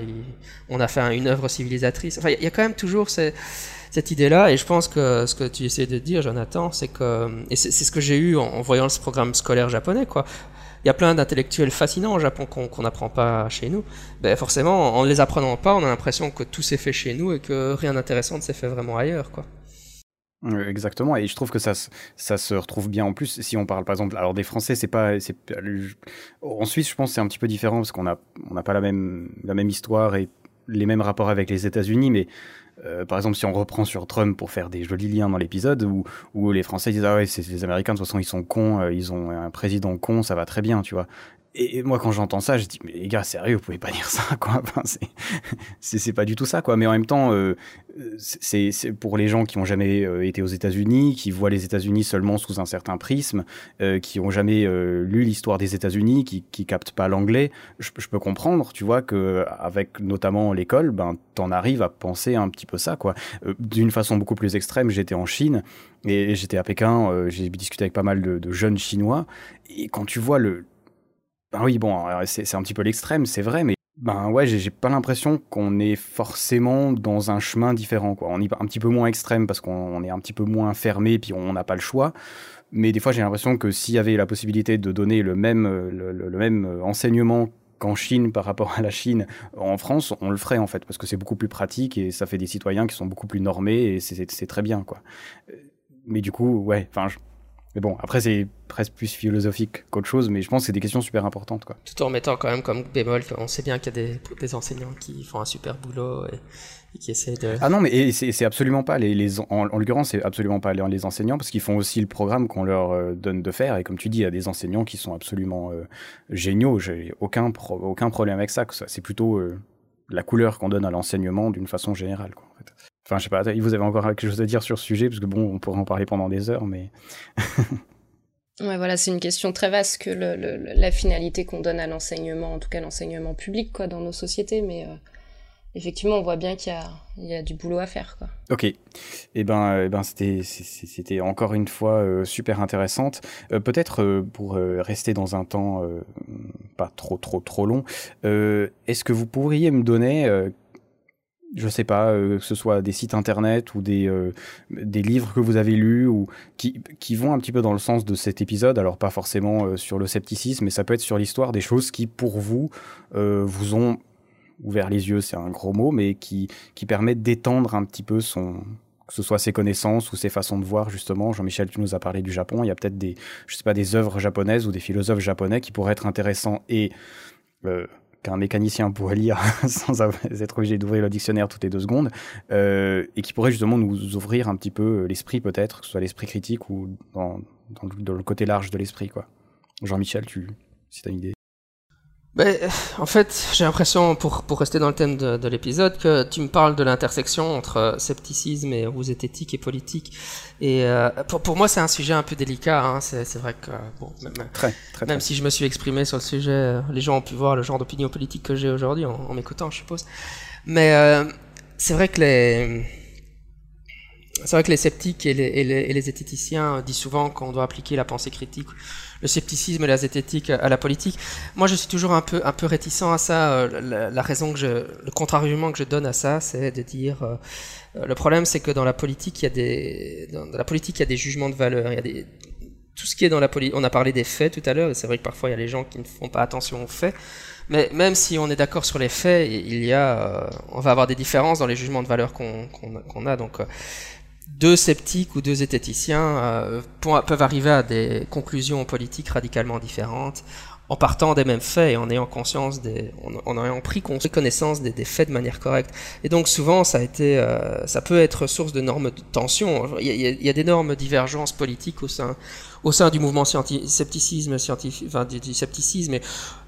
on a fait une œuvre civilisatrice. Enfin, il y, a quand même toujours cette idée-là, et je pense que ce que tu essaies de dire, Jonathan, c'est que, et c'est ce que j'ai eu en, en, voyant ce programme scolaire japonais, quoi il y a plein d'intellectuels fascinants au Japon qu'on n'apprend pas chez nous. Ben forcément, en ne les apprenant pas, on a l'impression que tout s'est fait chez nous et que rien d'intéressant ne s'est fait vraiment ailleurs, quoi. Exactement, et je trouve que ça, se retrouve bien en plus. Si on parle par exemple, alors des Français, c'est pas, c'est en Suisse, je pense c'est un petit peu différent parce qu'on n'a on n'a pas la même la même histoire et les mêmes rapports avec les États-Unis, mais euh, par exemple, si on reprend sur Trump pour faire des jolis liens dans l'épisode, où, les Français disent Ah ouais, c'est les Américains, de toute façon, ils sont cons, euh, ils ont un président con, ça va très bien, tu vois. Et moi, quand j'entends ça, je dis, mais les gars, sérieux, vous pouvez pas <laughs> dire ça, quoi. Enfin, c'est pas du tout ça, quoi. Mais en même temps, euh, c'est pour les gens qui ont jamais euh, été aux États-Unis, qui voient les États-Unis seulement sous un certain prisme, euh, qui ont jamais euh, lu l'histoire des États-Unis, qui, qui captent pas l'anglais, je, peux comprendre, tu vois, que avec notamment l'école, ben, t'en arrives à penser un petit peu ça, quoi. D'une façon beaucoup plus extrême, j'étais en Chine et j'étais à Pékin, j'ai discuté avec pas mal de jeunes Chinois, et quand tu vois le ben oui, bon, c'est un petit peu l'extrême, c'est vrai, mais ben ouais, j'ai pas l'impression qu'on est forcément dans un chemin différent. Quoi. On est un petit peu moins extrême parce qu'on est un petit peu moins fermé, puis on n'a pas le choix. Mais des fois, j'ai l'impression que s'il y avait la possibilité de donner le même, le, même enseignement qu'en Chine par rapport à la Chine en France, on le ferait en fait, parce que c'est beaucoup plus pratique et ça fait des citoyens qui sont beaucoup plus normés et c'est très bien. quoi. Mais du coup, ouais, enfin, mais bon, après, c'est presque plus philosophique qu'autre chose, mais je pense que c'est des questions super importantes. Quoi. Tout en mettant quand même comme bémol qu'on sait bien qu'il y a des, des, enseignants qui font un super boulot et, qui essaient de... Ah non, mais c'est absolument pas, les, les en, en l'occurrence, c'est absolument pas les, enseignants, parce qu'ils font aussi le programme qu'on leur euh, donne de faire, et comme tu dis, il y a des enseignants qui sont absolument euh, géniaux, j'ai aucun, aucun problème avec ça, c'est plutôt euh, la couleur qu'on donne à l'enseignement d'une façon générale. Quoi, en fait. Enfin, je sais pas, vous avez encore quelque chose à dire sur ce sujet, parce que bon, on pourrait en parler pendant des heures, mais. <laughs> ouais, voilà, c'est une question très vaste que le, la finalité qu'on donne à l'enseignement, en tout cas l'enseignement public, quoi, dans nos sociétés, mais euh, effectivement, on voit bien qu'il y, y a, du boulot à faire, quoi. Ok. Et eh ben, eh ben c'était, c'était encore une fois euh, super intéressante. Euh, peut-être pour rester dans un temps pas trop, trop, trop long, est-ce que vous pourriez me donner je sais pas, euh, que ce soit des sites internet ou des, euh, des livres que vous avez lus ou qui, qui vont un petit peu dans le sens de cet épisode, alors pas forcément euh, sur le scepticisme, mais ça peut être sur l'histoire des choses qui, pour vous, vous ont ouvert les yeux, c'est un gros mot, mais qui, qui permettent d'étendre un petit peu son, que ce soit ses connaissances ou ses façons de voir justement. Jean-Michel, tu nous as parlé du Japon. Il y a peut-être des, je sais pas, des œuvres japonaises ou des philosophes japonais qui pourraient être intéressants et qu'un mécanicien pourrait lire <laughs> sans être obligé d'ouvrir le dictionnaire toutes les deux secondes, euh, et qui pourrait justement nous ouvrir un petit peu l'esprit peut-être, que ce soit l'esprit critique ou dans, dans, le côté large de l'esprit. quoi. Jean-Michel, tu, si tu as une idée ben, en fait, j'ai l'impression, pour, pour rester dans le thème de, de l'épisode, que tu me parles de l'intersection entre scepticisme et zététique et politique. Et euh, pour, pour moi, c'est un sujet un peu délicat. Hein. C'est vrai que, bon, même, très, très, même si je me suis exprimé sur le sujet, les gens ont pu voir le genre d'opinion politique que j'ai aujourd'hui en, en m'écoutant, je suppose. Mais euh, c'est vrai que les c'est vrai que les sceptiques et les, et, les, et les, zététiciens disent souvent qu'on doit appliquer la pensée critique, le scepticisme et la zététique à la politique. Moi, je suis toujours un peu, un peu réticent à ça. Euh, la, raison que je, le contre-argument que je donne à ça, c'est de dire, euh, le problème, c'est que dans la politique, il y a des, dans la politique, il y a des jugements de valeur. Il y a tout ce qui est dans la politique. On a parlé des faits tout à l'heure, et c'est vrai que parfois il y a les gens qui ne font pas attention aux faits. Mais même si on est d'accord sur les faits, il y a, euh, on va avoir des différences dans les jugements de valeur qu'on qu'on a. Donc, deux sceptiques ou deux zététiciens euh, peuvent arriver à des conclusions politiques radicalement différentes en partant des mêmes faits et en ayant conscience des, en, ayant pris connaissance des, faits de manière correcte. Et donc souvent, ça a été, euh, ça peut être source de normes de tension. Il y a, d'énormes divergences politiques au sein, au sein du mouvement scepticisme scientifique, enfin du, scepticisme.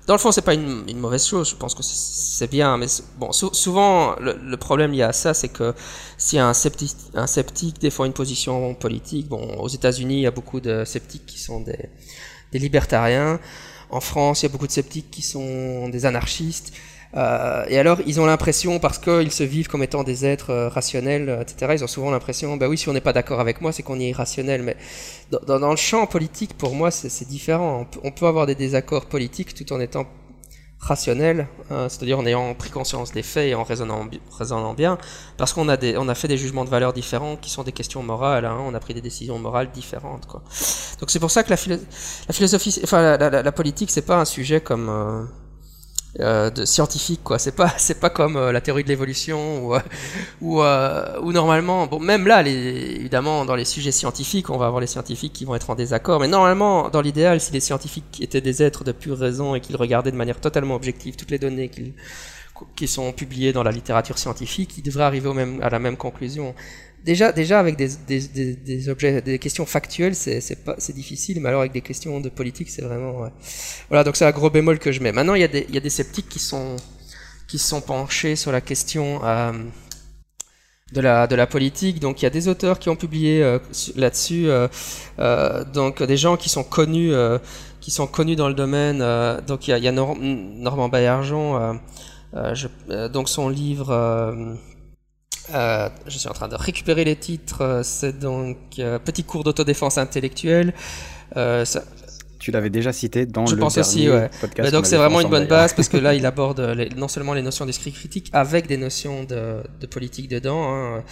Dans le fond, c'est pas une, mauvaise chose. Je pense que c'est bien, mais bon, souvent le, problème lié à ça, c'est que si un sceptique, un sceptique défend une position politique, bon, aux États-Unis, il y a beaucoup de sceptiques qui sont des libertariens. En France, il y a beaucoup de sceptiques qui sont des anarchistes. Euh, et alors, ils ont l'impression, parce qu'ils se vivent comme étant des êtres euh, rationnels, euh, etc., ils ont souvent l'impression, bah oui, si on n'est pas d'accord avec moi, c'est qu'on est irrationnel. Mais dans, dans, le champ politique, pour moi, c'est différent. On peut, avoir des désaccords politiques tout en étant rationnel, hein, c'est-à-dire en ayant pris conscience des faits et en raisonnant, bien, parce qu'on a, fait des jugements de valeur différents qui sont des questions morales, hein, on a pris des décisions morales différentes. Donc c'est pour ça que la, la philosophie, enfin la, la, la politique, c'est pas un sujet comme euh, euh, de scientifique quoi. C'est pas <laughs> c'est pas comme euh, la théorie de l'évolution ou euh, ou, normalement bon même là évidemment dans les sujets scientifiques on va avoir les scientifiques qui vont être en désaccord mais normalement dans l'idéal si les scientifiques étaient des êtres de pure raison et qu'ils regardaient de manière totalement objective toutes les données qui sont publiées dans la littérature scientifique, ils devraient arriver au même, à la même conclusion déjà, déjà avec des, objets, des questions factuelles, c'est difficile, mais alors avec des questions de politique, c'est vraiment. Voilà, donc c'est un gros bémol que je mets. Maintenant, il y a des, il y a des sceptiques qui sont, qui sont penchés sur la question. Euh, de la, de la politique. Donc il y a des auteurs qui ont publié euh, là-dessus, euh, donc des gens qui sont connus, qui sont connus dans le domaine. donc il y a, il y a Normand Baillargeon, donc son livre euh, je suis en train de récupérer les titres. Euh, c'est donc euh, Petit cours d'autodéfense intellectuelle. Euh, ça... Tu l'avais déjà cité dans je le pense aussi, ouais. podcast. donc c'est vraiment une bonne base parce que là il aborde les, non seulement les notions d'esprit critique avec des notions de, de politique dedans. Hein.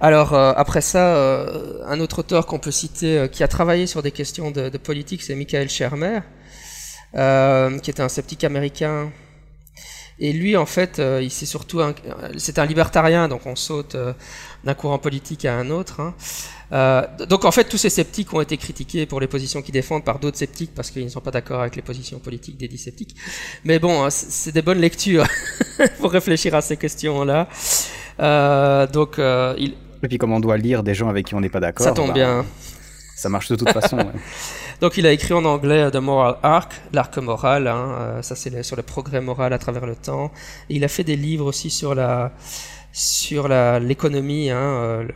Alors après ça, un autre auteur qu'on peut citer qui a travaillé sur des questions de, de politique, c'est Michael Shermer, qui est un sceptique américain et lui, en fait, euh, il surtout un, c'est un libertarien, donc on saute euh, d'un courant politique à un autre. Hein. Euh, donc en fait, tous ces sceptiques ont été critiqués pour les positions qu'ils défendent par d'autres sceptiques parce qu'ils ne sont pas d'accord avec les positions politiques des dix sceptiques. Mais bon, hein, c'est des bonnes lectures <laughs> pour réfléchir à ces questions-là. donc il... Et puis comme on doit lire des gens avec qui on n'est pas d'accord. Ça tombe bah, bien. Ça marche de toute façon. Ouais. <laughs> Donc il a écrit en anglais The Moral Arc, l'arc moral, hein, euh, ça c'est sur le progrès moral à travers le temps. Il a fait des livres aussi sur la sur l'économie. Hein, euh,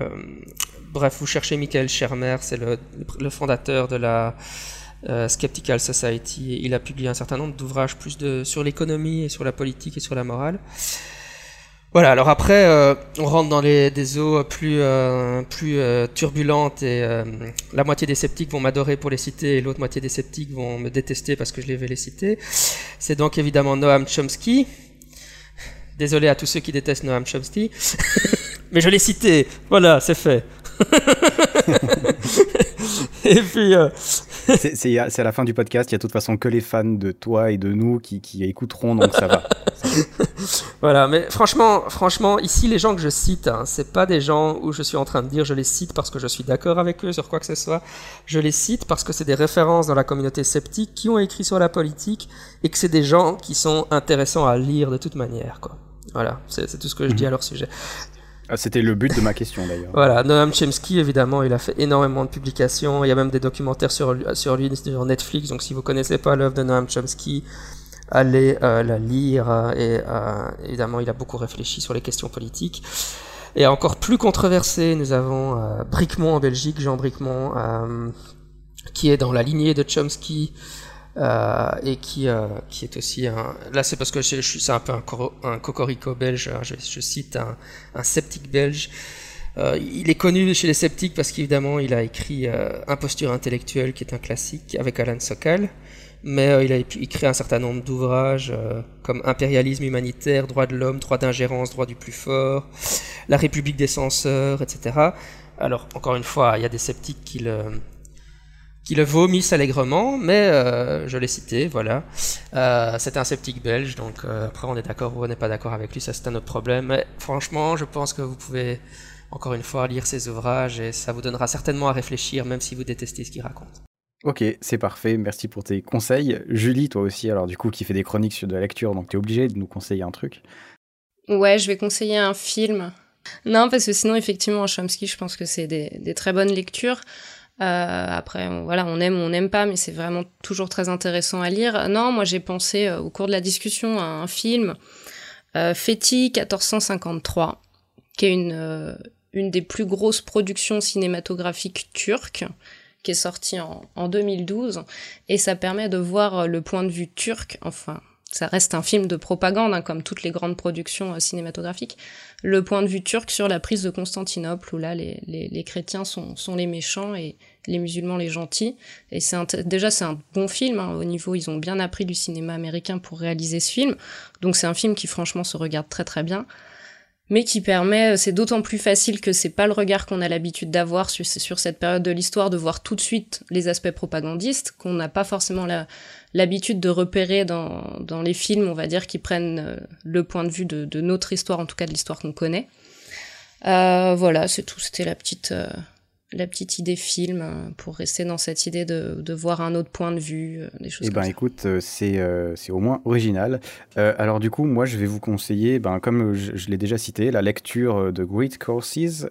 bref, vous cherchez Michael Shermer, c'est le, le, fondateur de la euh, Skeptical Society. Il a publié un certain nombre d'ouvrages plus de sur l'économie et sur la politique et sur la morale. Voilà, alors après, euh, on rentre dans les, des eaux plus, euh, plus euh, turbulentes et la moitié des sceptiques vont m'adorer pour les citer et l'autre moitié des sceptiques vont me détester parce que je les vais les citer. C'est donc évidemment Noam Chomsky. Désolé à tous ceux qui détestent Noam Chomsky, <laughs> mais je l'ai cité, voilà, c'est fait. <laughs> et puis. <laughs> C'est à la fin du podcast, il y a de toute façon que les fans de toi et de nous qui, qui écouteront, donc ça va. <laughs> voilà, mais franchement, franchement, ici, les gens que je cite, hein, c'est pas des gens où je suis en train de dire je les cite parce que je suis d'accord avec eux sur quoi que ce soit. Je les cite parce que c'est des références dans la communauté sceptique qui ont écrit sur la politique et que c'est des gens qui sont intéressants à lire de toute manière, quoi. Voilà, c'est tout ce que je dis mhm. à leur sujet. Ah, C'était le but de ma question d'ailleurs. <laughs> voilà, Noam Chomsky, évidemment, il a fait énormément de publications. Il y a même des documentaires sur, lui sur Netflix. Donc si vous connaissez pas l'œuvre de Noam Chomsky, allez euh, la lire. Euh, et euh, évidemment, il a beaucoup réfléchi sur les questions politiques. Et encore plus controversé, nous avons euh, en Belgique, Jean Bricmont, qui est dans la lignée de Chomsky. Euh, et qui, euh, qui est aussi un... Là, c'est parce que c'est un peu un, cocorico belge, hein, je, cite un, sceptique belge. Euh, il est connu chez les sceptiques parce qu'évidemment, il a écrit Imposture intellectuelle, qui est un classique, avec Alan Sokal. Mais il a écrit un certain nombre d'ouvrages comme Impérialisme humanitaire, Droit de l'homme, Droit d'ingérence, Droit du plus fort, La République des censeurs, etc. Alors, encore une fois, il y a des sceptiques qui le, qui le vomissent allègrement, mais euh, je l'ai cité, voilà. Euh, c'est un sceptique belge, donc euh, après on est d'accord ou on n'est pas d'accord avec lui, ça c'est un autre problème. Mais franchement, je pense que vous pouvez encore une fois lire ses ouvrages et ça vous donnera certainement à réfléchir, même si vous détestez ce qu'il raconte. Ok, c'est parfait. Merci pour tes conseils. Julie, toi aussi, alors du coup, qui fait des chroniques sur de la lecture, donc tu es obligée de nous conseiller un truc. Ouais, je vais conseiller un film. Non, parce que sinon, effectivement, Chomsky, je pense que c'est des, très bonnes lectures. Euh, après, voilà, on aime ou on n'aime pas, mais c'est vraiment toujours très intéressant à lire. Non, moi j'ai pensé euh, au cours de la discussion à un film, euh, 1453, qui est une, euh, une des plus grosses productions cinématographiques turques qui est sorti en, en 2012 et ça permet de voir le point de vue turc, enfin ça reste un film de propagande, hein, comme toutes les grandes productions euh, cinématographiques, le point de vue turc sur la prise de Constantinople, où là, les, les, les chrétiens sont, sont, les méchants et les musulmans les gentils. Et c'est déjà, c'est un bon film. Hein, au niveau, ils ont bien appris du cinéma américain pour réaliser ce film. Donc c'est un film qui, franchement, se regarde très très bien mais qui permet, c'est d'autant plus facile que c'est pas le regard qu'on a l'habitude d'avoir sur, sur, cette période de l'histoire, de voir tout de suite les aspects propagandistes, qu'on n'a pas forcément l'habitude de repérer dans, dans, les films, on va dire, qui prennent euh, le point de vue de, de notre histoire, en tout cas de l'histoire qu'on connaît. Euh, voilà, c'est tout, c'était la petite, euh, la petite idée film euh, pour rester dans cette idée de, de voir un autre point de vue, des choses eh ben, écoute, c'est c'est au moins original. alors du coup, moi, je vais vous conseiller, ben, comme je, l'ai déjà cité, la lecture de Great Courses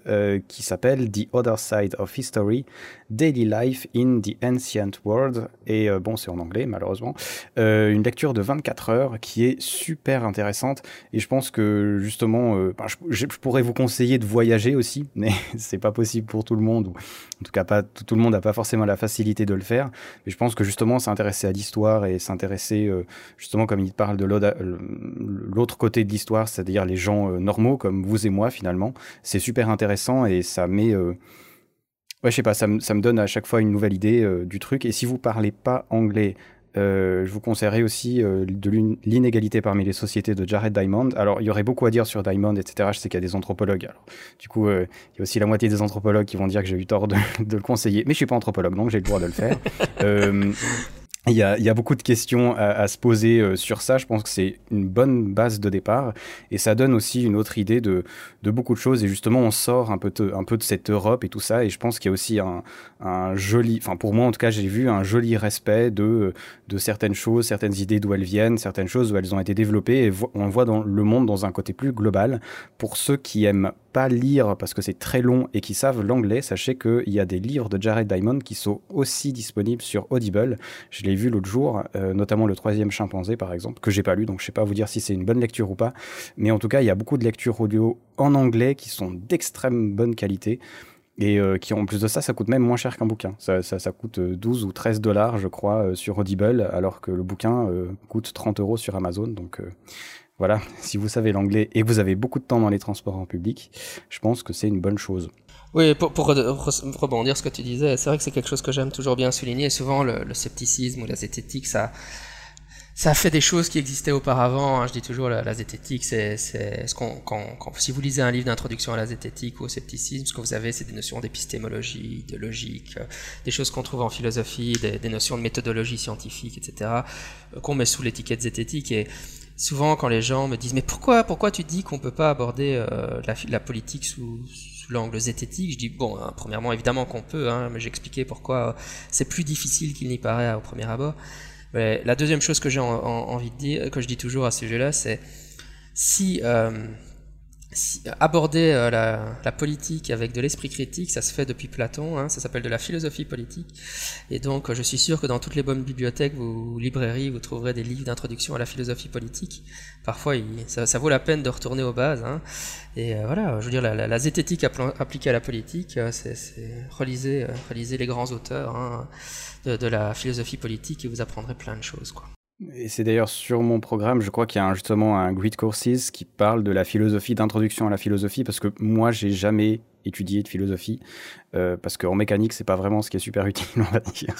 qui s'appelle The Other Side of History, Daily Life in the Ancient World. Et bon, c'est en anglais, malheureusement. une lecture de 24 heures qui est super intéressante. Et je pense que justement, ben, je, je, pourrais vous conseiller de voyager aussi, <laughs> mais c'est pas possible pour tout le monde en tout cas pas tout, le monde n'a pas forcément la facilité de le faire. Mais je pense que justement s'intéresser à l'histoire et s'intéresser euh, justement comme il parle de l'autre côté de l'histoire, c'est-à-dire les gens euh, normaux comme vous et moi finalement, c'est super intéressant et ça met euh, Ouais, je sais pas, ça me, ça me donne à chaque fois une nouvelle idée du truc. Et si vous parlez pas anglais, euh, je vous conseillerais aussi euh, de l'inégalité parmi les sociétés de Jared Diamond. Alors, il y aurait beaucoup à dire sur Diamond, etc. Je sais qu'il y a des anthropologues. Alors, du coup, euh, il y a aussi la moitié des anthropologues qui vont dire que j'ai eu tort de, <laughs> de, le conseiller. Mais je suis pas anthropologue, donc j'ai le droit de le faire. <laughs> Il y, a, beaucoup de questions à, se poser euh, sur ça. Je pense que c'est une bonne base de départ et ça donne aussi une autre idée de, beaucoup de choses. Et justement, on sort un peu, de, cette Europe et tout ça. Et je pense qu'il y a aussi un, joli, enfin pour moi en tout cas, j'ai vu un joli respect de, de certaines choses, certaines idées d'où elles viennent, certaines choses où elles ont été développées. Et on voit dans le monde dans un côté plus global. Pour ceux qui aiment pas lire parce que c'est très long et qui savent l'anglais, sachez qu'il y a des livres de Jared Diamond qui sont aussi disponibles sur Audible. Je l'ai vu l'autre jour, euh, notamment le troisième chimpanzé par exemple, que j'ai pas lu, donc je sais pas vous dire si c'est une bonne lecture ou pas. Mais en tout cas, il y a beaucoup de lectures audio en anglais qui sont d'extrême bonne qualité. Et euh, qui en plus de ça, ça coûte même moins cher qu'un bouquin. Ça, ça, coûte 12 ou 13 dollars, je crois, euh, sur Audible, alors que le bouquin coûte 30 euros sur Amazon. Donc voilà, si vous savez l'anglais et vous avez beaucoup de temps dans les transports en public, je pense que c'est une bonne chose. Oui, pour, pour rebondir ce que tu disais, c'est vrai que c'est quelque chose que j'aime toujours bien souligner. Souvent, le, scepticisme ou la zététique, ça, ça fait des choses qui existaient auparavant. Hein. Je dis toujours, la, la zététique, c'est ce qu'on, si vous lisez un livre d'introduction à la zététique ou au scepticisme, ce que vous avez, c'est des notions d'épistémologie, de logique, euh, des choses qu'on trouve en philosophie, des, des, notions de méthodologie scientifique, etc., euh, qu'on met sous l'étiquette zététique. Et souvent quand les gens me disent mais pourquoi pourquoi tu dis qu'on peut pas aborder euh, la, politique sous, l'angle zététique? Je dis bon hein, premièrement évidemment qu'on peut hein, mais j'expliquais pourquoi c'est plus difficile qu'il n'y paraît au premier abord. Mais la deuxième chose que j'ai envie de dire que je dis toujours à ce sujet-là c'est si euh, aborder euh, la, politique avec de l'esprit critique, ça se fait depuis Platon, hein, ça s'appelle de la philosophie politique. Et donc, euh, je suis sûr que dans toutes les bonnes bibliothèques ou librairies, vous trouverez des livres d'introduction à la philosophie politique. Parfois, ça, vaut la peine de retourner aux bases. Hein. Et euh, voilà, je veux dire, la zététique appliquée à la politique, c'est relisez, relisez les grands auteurs hein, de, de, la philosophie politique et vous apprendrez plein de choses. Quoi. Et c'est d'ailleurs sur mon programme, je crois qu'il y a justement un Grid Courses qui parle de la philosophie, d'introduction à la philosophie, parce que moi, j'ai jamais étudier de philosophie, euh, parce qu'en mécanique, c'est pas vraiment ce qui est super utile, on va dire.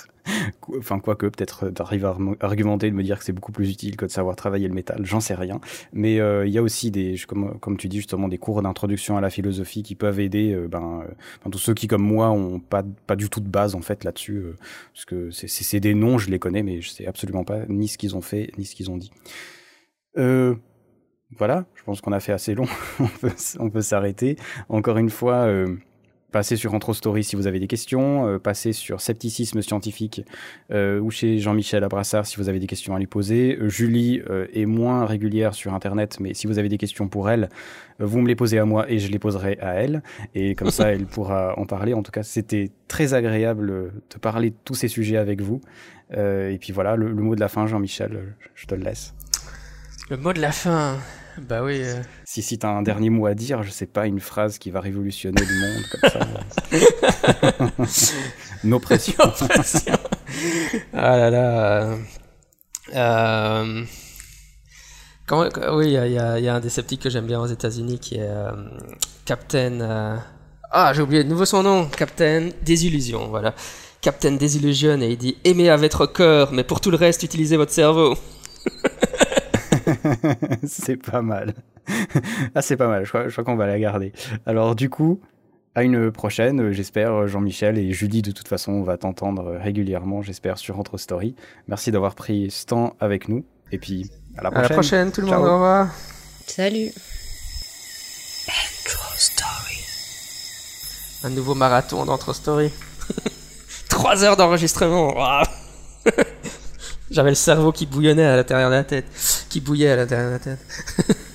enfin, quoique, peut-être d'arriver à argumenter, de me dire que c'est beaucoup plus utile que de savoir travailler le métal, j'en sais rien. Mais euh, il y a aussi des, comme, tu dis justement, des cours d'introduction à la philosophie qui peuvent aider euh, ben, euh, tous ceux qui, comme moi, ont pas, pas du tout de base en fait là-dessus, euh, parce que c'est des noms, je les connais, mais je sais absolument pas ni ce qu'ils ont fait, ni ce qu'ils ont dit. Euh, voilà, je pense qu'on a fait assez long. <laughs> on peut, on peut s'arrêter. Encore une fois, euh, passez sur Intro Story si vous avez des questions, euh, passez sur Scepticisme Scientifique euh, ou chez Jean-Michel Abrassard si vous avez des questions à lui poser. Euh, Julie est moins régulière sur Internet, mais si vous avez des questions pour elle, vous me les posez à moi et je les poserai à elle. Et comme ça, <laughs> elle pourra en parler. En tout cas, c'était très agréable de parler de tous ces sujets avec vous. et puis voilà, le, le mot de la fin, Jean-Michel, je te le laisse. Le mot de la fin. Bah oui. Euh. Si, si tu as un dernier mot à dire, je sais pas, une phrase qui va révolutionner le monde comme ça. <laughs> Nos pressions. ah là là. Euh... oui, il y, y, a un des sceptiques que j'aime bien aux États-Unis qui est euh, Captain. Euh, ah, j'ai oublié de nouveau son nom. Captain Désillusion, voilà. Captain Désillusion, et il dit Aimez avec votre cœur, mais pour tout le reste, utilisez votre cerveau. <laughs> <laughs> c'est pas mal. ah, c'est pas mal. Je crois, je crois qu'on va la garder. Alors, du coup, à une prochaine, j'espère, Jean-Michel et Julie, de toute façon, on va t'entendre régulièrement, j'espère, sur Entre Story. Merci d'avoir pris ce temps avec nous. Et puis, à la prochaine. À la prochaine, tout le monde. Au revoir. Salut. Intro Story. Un nouveau marathon d'Intro Story. <laughs> Trois heures d'enregistrement. <laughs> J'avais le cerveau qui bouillonnait à l'intérieur de la tête, qui bouillait à l'intérieur de la tête. <laughs>